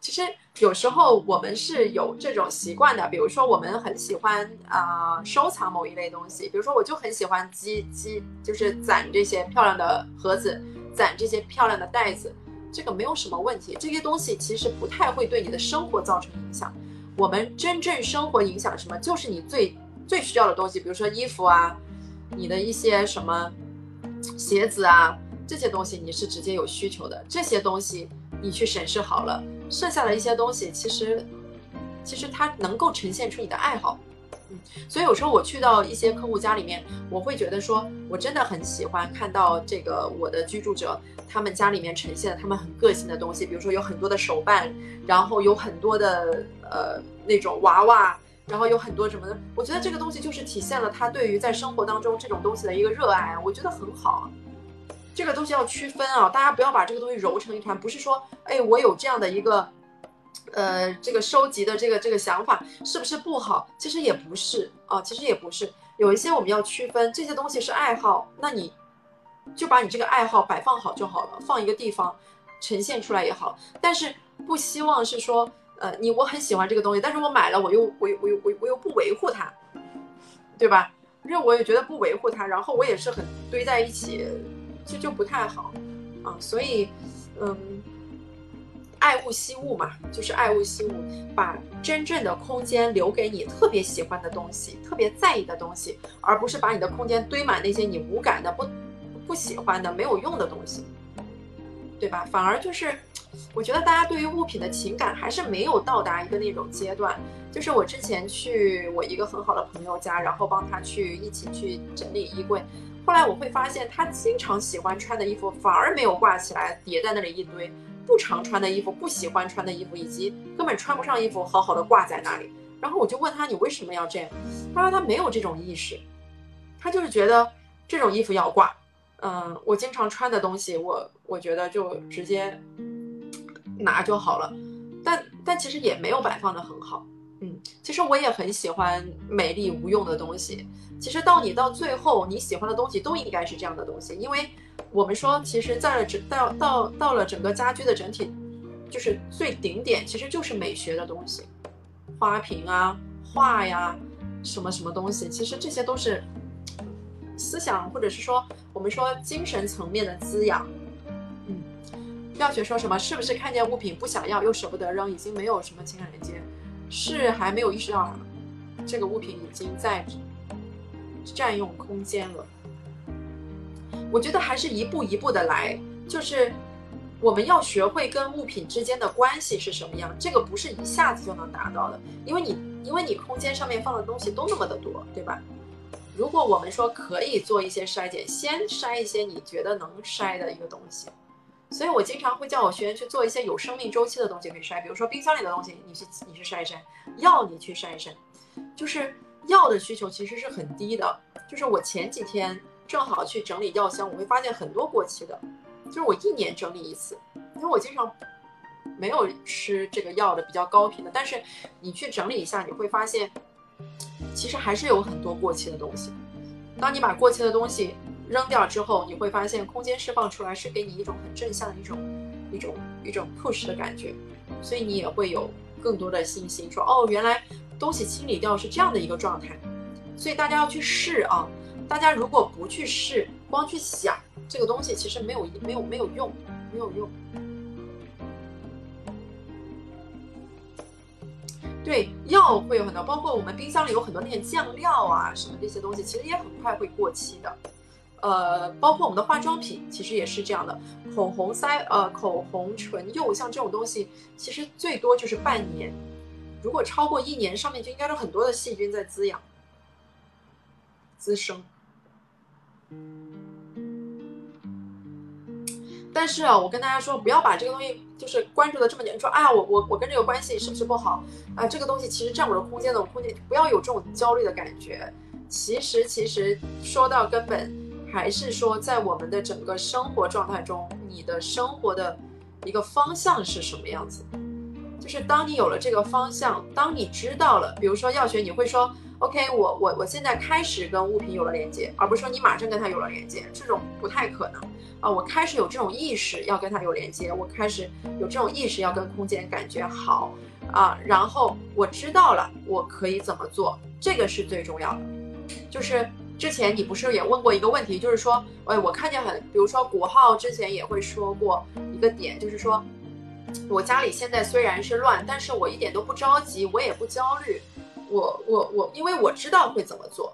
其实有时候我们是有这种习惯的，比如说我们很喜欢啊收藏某一类东西，比如说我就很喜欢积积，就是攒这些漂亮的盒子，攒这些漂亮的袋子，这个没有什么问题。这些东西其实不太会对你的生活造成影响。我们真正生活影响什么？就是你最最需要的东西，比如说衣服啊，你的一些什么鞋子啊，这些东西你是直接有需求的，这些东西你去审视好了。剩下的一些东西，其实，其实它能够呈现出你的爱好，嗯，所以有时候我去到一些客户家里面，我会觉得说，我真的很喜欢看到这个我的居住者他们家里面呈现的他们很个性的东西，比如说有很多的手办，然后有很多的呃那种娃娃，然后有很多什么的，我觉得这个东西就是体现了他对于在生活当中这种东西的一个热爱，我觉得很好。这个东西要区分啊，大家不要把这个东西揉成一团。不是说，哎，我有这样的一个，呃，这个收集的这个这个想法，是不是不好？其实也不是啊，其实也不是。有一些我们要区分，这些东西是爱好，那你就把你这个爱好摆放好就好了，放一个地方呈现出来也好。但是不希望是说，呃，你我很喜欢这个东西，但是我买了，我又我又我又我我又不维护它，对吧？因为我也觉得不维护它，然后我也是很堆在一起。这就不太好，啊，所以，嗯，爱物惜物嘛，就是爱物惜物，把真正的空间留给你特别喜欢的东西，特别在意的东西，而不是把你的空间堆满那些你无感的、不不喜欢的、没有用的东西，对吧？反而就是，我觉得大家对于物品的情感还是没有到达一个那种阶段。就是我之前去我一个很好的朋友家，然后帮他去一起去整理衣柜。后来我会发现，他经常喜欢穿的衣服反而没有挂起来，叠在那里一堆；不常穿的衣服、不喜欢穿的衣服，以及根本穿不上衣服，好好的挂在那里。然后我就问他：“你为什么要这样？”他说：“他没有这种意识，他就是觉得这种衣服要挂。嗯，我经常穿的东西，我我觉得就直接拿就好了。但但其实也没有摆放的很好。嗯，其实我也很喜欢美丽无用的东西。”其实到你到最后，你喜欢的东西都应该是这样的东西，因为我们说，其实在了整到到到了整个家居的整体，就是最顶点，其实就是美学的东西，花瓶啊、画呀，什么什么东西，其实这些都是思想或者是说我们说精神层面的滋养。嗯，妙雪说什么？是不是看见物品不想要又舍不得扔，已经没有什么情感连接？是还没有意识到这个物品已经在。占用空间了，我觉得还是一步一步的来，就是我们要学会跟物品之间的关系是什么样，这个不是一下子就能达到的，因为你因为你空间上面放的东西都那么的多，对吧？如果我们说可以做一些筛检，先筛一些你觉得能筛的一个东西，所以我经常会叫我学员去做一些有生命周期的东西可以筛，比如说冰箱里的东西，你去你去筛一筛，药你去筛一筛，就是。药的需求其实是很低的，就是我前几天正好去整理药箱，我会发现很多过期的，就是我一年整理一次，因为我经常没有吃这个药的比较高频的，但是你去整理一下，你会发现其实还是有很多过期的东西。当你把过期的东西扔掉之后，你会发现空间释放出来是给你一种很正向的一种一种一种 push 的感觉，所以你也会有更多的信心，说哦，原来。东西清理掉是这样的一个状态，所以大家要去试啊！大家如果不去试，光去想这个东西，其实没有没有没有用，没有用。对，药会有很多，包括我们冰箱里有很多那些酱料啊，什么这些东西，其实也很快会过期的。呃，包括我们的化妆品，其实也是这样的。口红腮，呃，口红唇釉，像这种东西，其实最多就是半年。如果超过一年，上面就应该有很多的细菌在滋养、滋生。但是啊，我跟大家说，不要把这个东西就是关注的这么严，说啊，我我我跟这个关系是不是不好啊？这个东西其实占我的空间的我空间，不要有这种焦虑的感觉。其实，其实说到根本，还是说在我们的整个生活状态中，你的生活的一个方向是什么样子？就是当你有了这个方向，当你知道了，比如说药学，你会说，OK，我我我现在开始跟物品有了连接，而不是说你马上跟它有了连接，这种不太可能啊。我开始有这种意识要跟它有连接，我开始有这种意识要跟空间感觉好啊，然后我知道了我可以怎么做，这个是最重要的。就是之前你不是也问过一个问题，就是说，哎，我看见很，比如说国浩之前也会说过一个点，就是说。我家里现在虽然是乱，但是我一点都不着急，我也不焦虑。我我我，因为我知道会怎么做，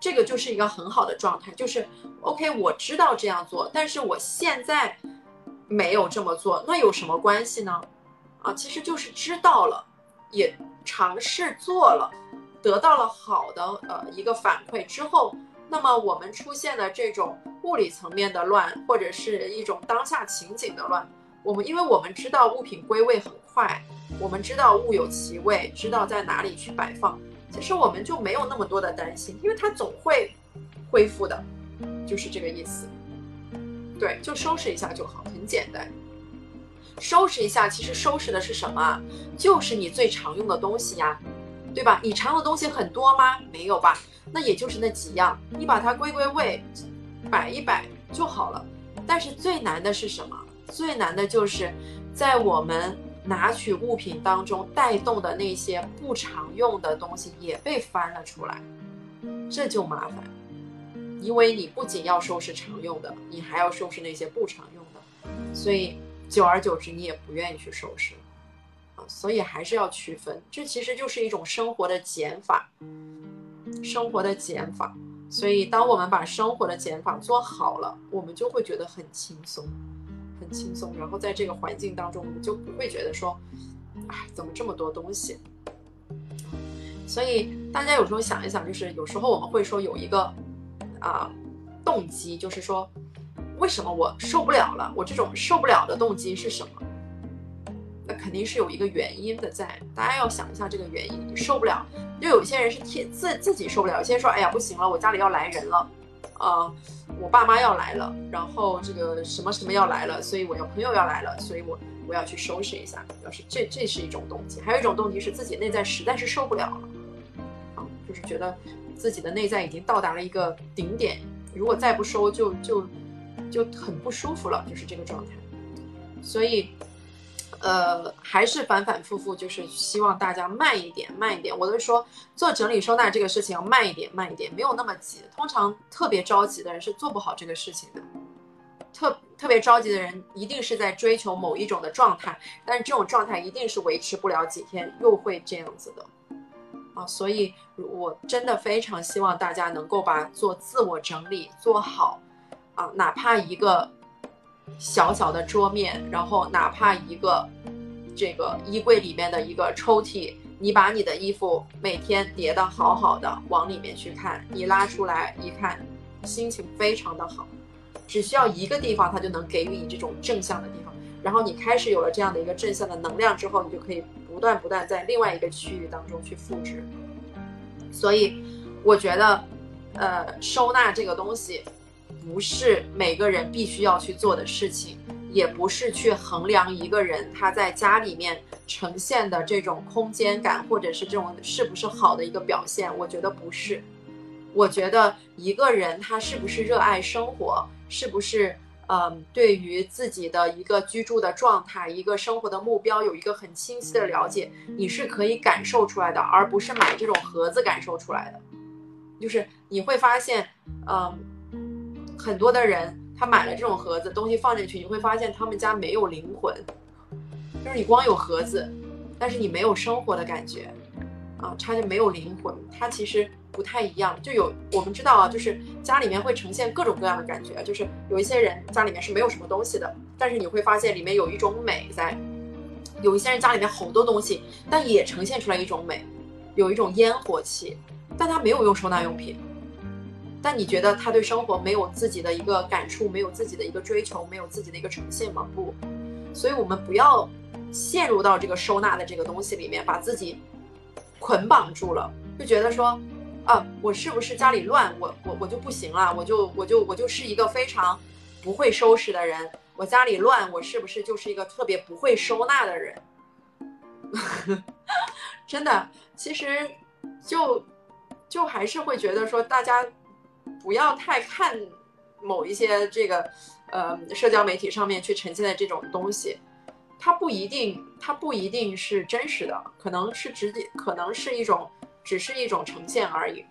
这个就是一个很好的状态。就是 OK，我知道这样做，但是我现在没有这么做，那有什么关系呢？啊，其实就是知道了，也尝试做了，得到了好的呃一个反馈之后，那么我们出现的这种物理层面的乱，或者是一种当下情景的乱。我们因为我们知道物品归位很快，我们知道物有其位，知道在哪里去摆放，其实我们就没有那么多的担心，因为它总会恢复的，就是这个意思。对，就收拾一下就好，很简单。收拾一下，其实收拾的是什么？就是你最常用的东西呀，对吧？你常的东西很多吗？没有吧？那也就是那几样，你把它归归位，摆一摆就好了。但是最难的是什么？最难的就是在我们拿取物品当中带动的那些不常用的东西也被翻了出来，这就麻烦，因为你不仅要收拾常用的，你还要收拾那些不常用的，所以久而久之你也不愿意去收拾了，所以还是要区分，这其实就是一种生活的减法，生活的减法，所以当我们把生活的减法做好了，我们就会觉得很轻松。很轻松，然后在这个环境当中，我们就不会觉得说，哎，怎么这么多东西？所以大家有时候想一想，就是有时候我们会说有一个啊动机，就是说为什么我受不了了？我这种受不了的动机是什么？肯定是有一个原因的在，大家要想一下这个原因。受不了，就有些人是天自自己受不了，有些人说，哎呀不行了，我家里要来人了，啊。我爸妈要来了，然后这个什么什么要来了，所以我要朋友要来了，所以我我要去收拾一下。要是这这是一种动机，还有一种动机是自己内在实在是受不了了，啊，就是觉得自己的内在已经到达了一个顶点，如果再不收就就就很不舒服了，就是这个状态，所以。呃，还是反反复复，就是希望大家慢一点，慢一点。我都说做整理收纳这个事情要慢一点，慢一点，没有那么急。通常特别着急的人是做不好这个事情的。特特别着急的人一定是在追求某一种的状态，但是这种状态一定是维持不了几天，又会这样子的。啊，所以我真的非常希望大家能够把做自我整理做好，啊，哪怕一个。小小的桌面，然后哪怕一个这个衣柜里面的一个抽屉，你把你的衣服每天叠得好好的，往里面去看，你拉出来一看，心情非常的好。只需要一个地方，它就能给予你这种正向的地方。然后你开始有了这样的一个正向的能量之后，你就可以不断不断在另外一个区域当中去复制。所以，我觉得，呃，收纳这个东西。不是每个人必须要去做的事情，也不是去衡量一个人他在家里面呈现的这种空间感，或者是这种是不是好的一个表现。我觉得不是，我觉得一个人他是不是热爱生活，是不是嗯，对于自己的一个居住的状态、一个生活的目标有一个很清晰的了解，你是可以感受出来的，而不是买这种盒子感受出来的。就是你会发现，嗯。很多的人，他买了这种盒子，东西放进去，你会发现他们家没有灵魂，就是你光有盒子，但是你没有生活的感觉，啊，它就没有灵魂，它其实不太一样。就有我们知道啊，就是家里面会呈现各种各样的感觉，就是有一些人家里面是没有什么东西的，但是你会发现里面有一种美在；有一些人家里面好多东西，但也呈现出来一种美，有一种烟火气，但他没有用收纳用品。但你觉得他对生活没有自己的一个感触，没有自己的一个追求，没有自己的一个呈现吗？不，所以我们不要陷入到这个收纳的这个东西里面，把自己捆绑住了，就觉得说，啊，我是不是家里乱，我我我就不行了，我就我就我就是一个非常不会收拾的人，我家里乱，我是不是就是一个特别不会收纳的人？真的，其实就就还是会觉得说大家。不要太看某一些这个，呃，社交媒体上面去呈现的这种东西，它不一定，它不一定是真实的，可能是直接，可能是一种，只是一种呈现而已，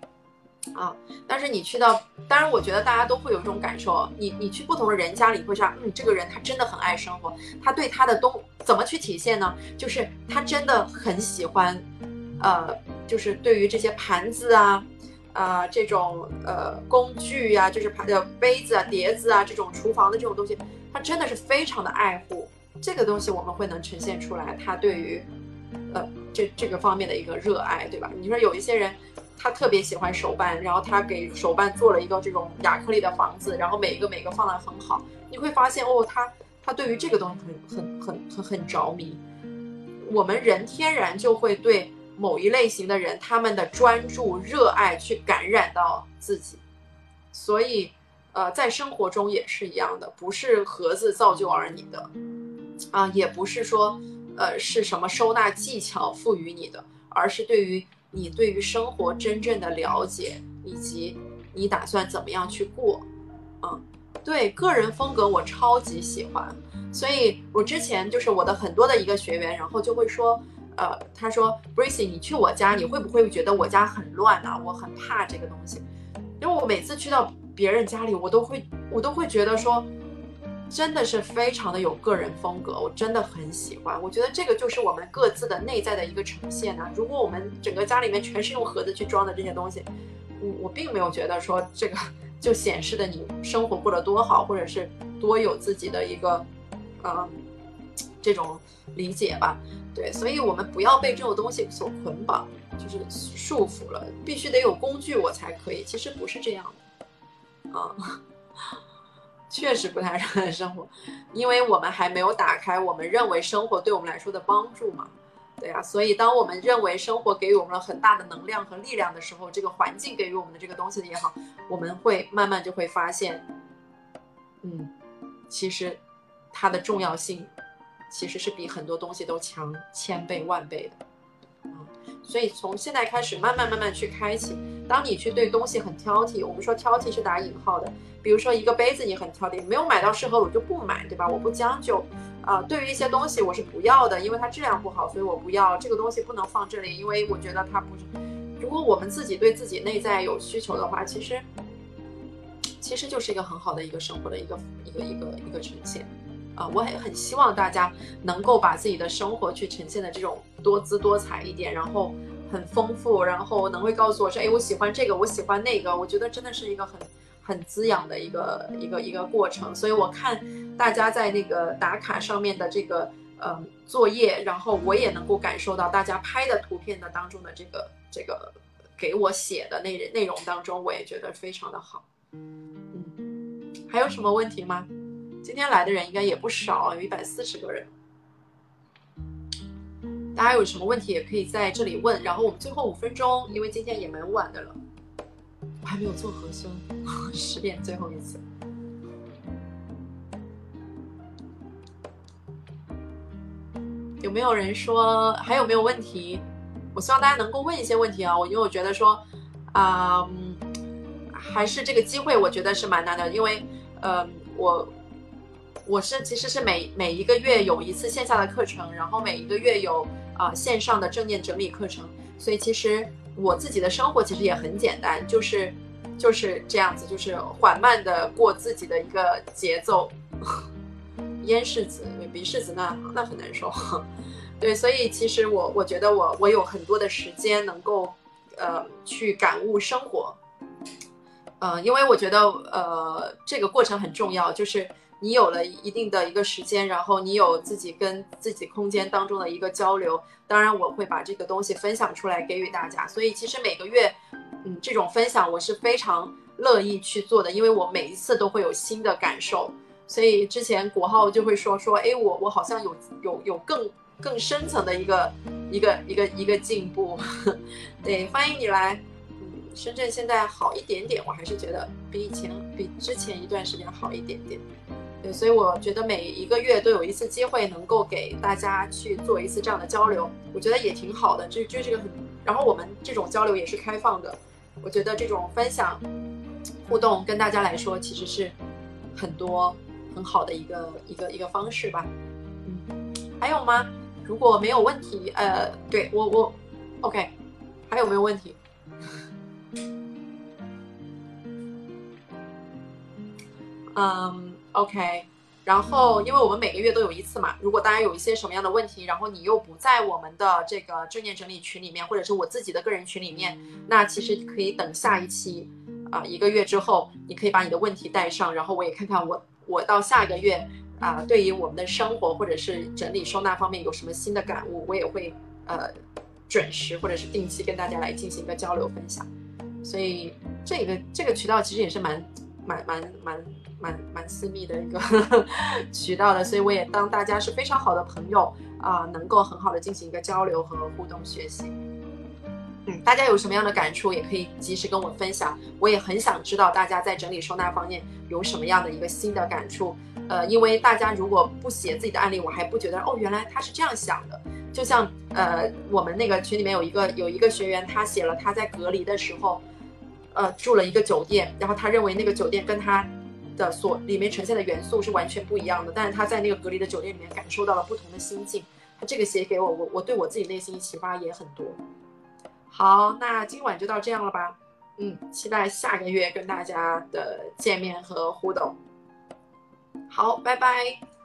啊。但是你去到，当然，我觉得大家都会有一种感受，你你去不同的人家里，会说，嗯，这个人他真的很爱生活，他对他的东怎么去体现呢？就是他真的很喜欢，呃，就是对于这些盘子啊。啊，这种呃工具呀，就是盘的杯子啊、碟子啊，这种厨房的这种东西，他真的是非常的爱护这个东西，我们会能呈现出来他对于呃这这个方面的一个热爱，对吧？你说有一些人，他特别喜欢手办，然后他给手办做了一个这种亚克力的房子，然后每一个每个放的很好，你会发现哦，他他对于这个东西很很很很很着迷。我们人天然就会对。某一类型的人，他们的专注、热爱去感染到自己，所以，呃，在生活中也是一样的，不是盒子造就而你的，啊，也不是说，呃，是什么收纳技巧赋予你的，而是对于你对于生活真正的了解，以及你打算怎么样去过，嗯，对，个人风格我超级喜欢，所以我之前就是我的很多的一个学员，然后就会说。呃，他说，Bracy，你去我家，你会不会觉得我家很乱啊？我很怕这个东西，因为我每次去到别人家里，我都会，我都会觉得说，真的是非常的有个人风格，我真的很喜欢。我觉得这个就是我们各自的内在的一个呈现啊。如果我们整个家里面全是用盒子去装的这些东西，我我并没有觉得说这个就显示的你生活过得多好，或者是多有自己的一个，嗯，这种理解吧。对，所以，我们不要被这种东西所捆绑，就是束缚了，必须得有工具我才可以。其实不是这样的，啊，确实不太热爱生活，因为我们还没有打开我们认为生活对我们来说的帮助嘛。对啊，所以当我们认为生活给予我们了很大的能量和力量的时候，这个环境给予我们的这个东西也好，我们会慢慢就会发现，嗯，其实它的重要性。其实是比很多东西都强千倍万倍的，啊，所以从现在开始慢慢慢慢去开启。当你去对东西很挑剔，我们说挑剔是打引号的，比如说一个杯子你很挑剔，没有买到适合我就不买，对吧？我不将就，啊，对于一些东西我是不要的，因为它质量不好，所以我不要这个东西不能放这里，因为我觉得它不。如果我们自己对自己内在有需求的话，其实其实就是一个很好的一个生活的一个一个一个一个呈现。啊，我也很希望大家能够把自己的生活去呈现的这种多姿多彩一点，然后很丰富，然后能会告诉我说，哎，我喜欢这个，我喜欢那个，我觉得真的是一个很很滋养的一个一个一个过程。所以我看大家在那个打卡上面的这个呃作业，然后我也能够感受到大家拍的图片的当中的这个这个给我写的内内容当中，我也觉得非常的好。嗯，还有什么问题吗？今天来的人应该也不少，有一百四十个人。大家有什么问题也可以在这里问。然后我们最后五分钟，因为今天也蛮晚的了，我还没有做核酸，十点最后一次。有没有人说还有没有问题？我希望大家能够问一些问题啊！我因为我觉得说，啊，还是这个机会，我觉得是蛮难的，因为，呃，我。我是其实是每每一个月有一次线下的课程，然后每一个月有啊线上的正念整理课程，所以其实我自己的生活其实也很简单，就是就是这样子，就是缓慢的过自己的一个节奏。咽柿子、鼻柿子那那很难受，对，所以其实我我觉得我我有很多的时间能够呃去感悟生活，呃，因为我觉得呃这个过程很重要，就是你有了一定的一个时间，然后你有自己跟自己空间当中的一个交流，当然我会把这个东西分享出来给予大家，所以其实每个月嗯这种分享我是非常乐意去做的，因为我每一次都会有新的感受，所以之前国浩就会说说，哎，我我好像有有有更。更深层的一个一个一个一个进步，对，欢迎你来。嗯，深圳现在好一点点，我还是觉得比以前比之前一段时间好一点点。所以我觉得每一个月都有一次机会能够给大家去做一次这样的交流，我觉得也挺好的。这这是个很，然后我们这种交流也是开放的，我觉得这种分享互动跟大家来说其实是很多很好的一个一个一个方式吧。嗯，还有吗？如果没有问题，呃，对我我，OK，还有没有问题？嗯，OK，然后因为我们每个月都有一次嘛，如果大家有一些什么样的问题，然后你又不在我们的这个正念整理群里面，或者是我自己的个人群里面，那其实可以等下一期啊，一个月之后，你可以把你的问题带上，然后我也看看我我到下一个月。啊，对于我们的生活或者是整理收纳方面有什么新的感悟，我也会呃准时或者是定期跟大家来进行一个交流分享。所以这个这个渠道其实也是蛮蛮蛮蛮蛮蛮私密的一个 渠道的，所以我也当大家是非常好的朋友啊，能够很好的进行一个交流和互动学习。嗯，大家有什么样的感触，也可以及时跟我分享。我也很想知道大家在整理收纳方面有什么样的一个新的感触。呃，因为大家如果不写自己的案例，我还不觉得哦，原来他是这样想的。就像呃，我们那个群里面有一个有一个学员，他写了他在隔离的时候，呃，住了一个酒店，然后他认为那个酒店跟他的所里面呈现的元素是完全不一样的，但是他在那个隔离的酒店里面感受到了不同的心境。他这个写给我，我我对我自己内心启发也很多。好，那今晚就到这样了吧。嗯，期待下个月跟大家的见面和互动。好，拜拜。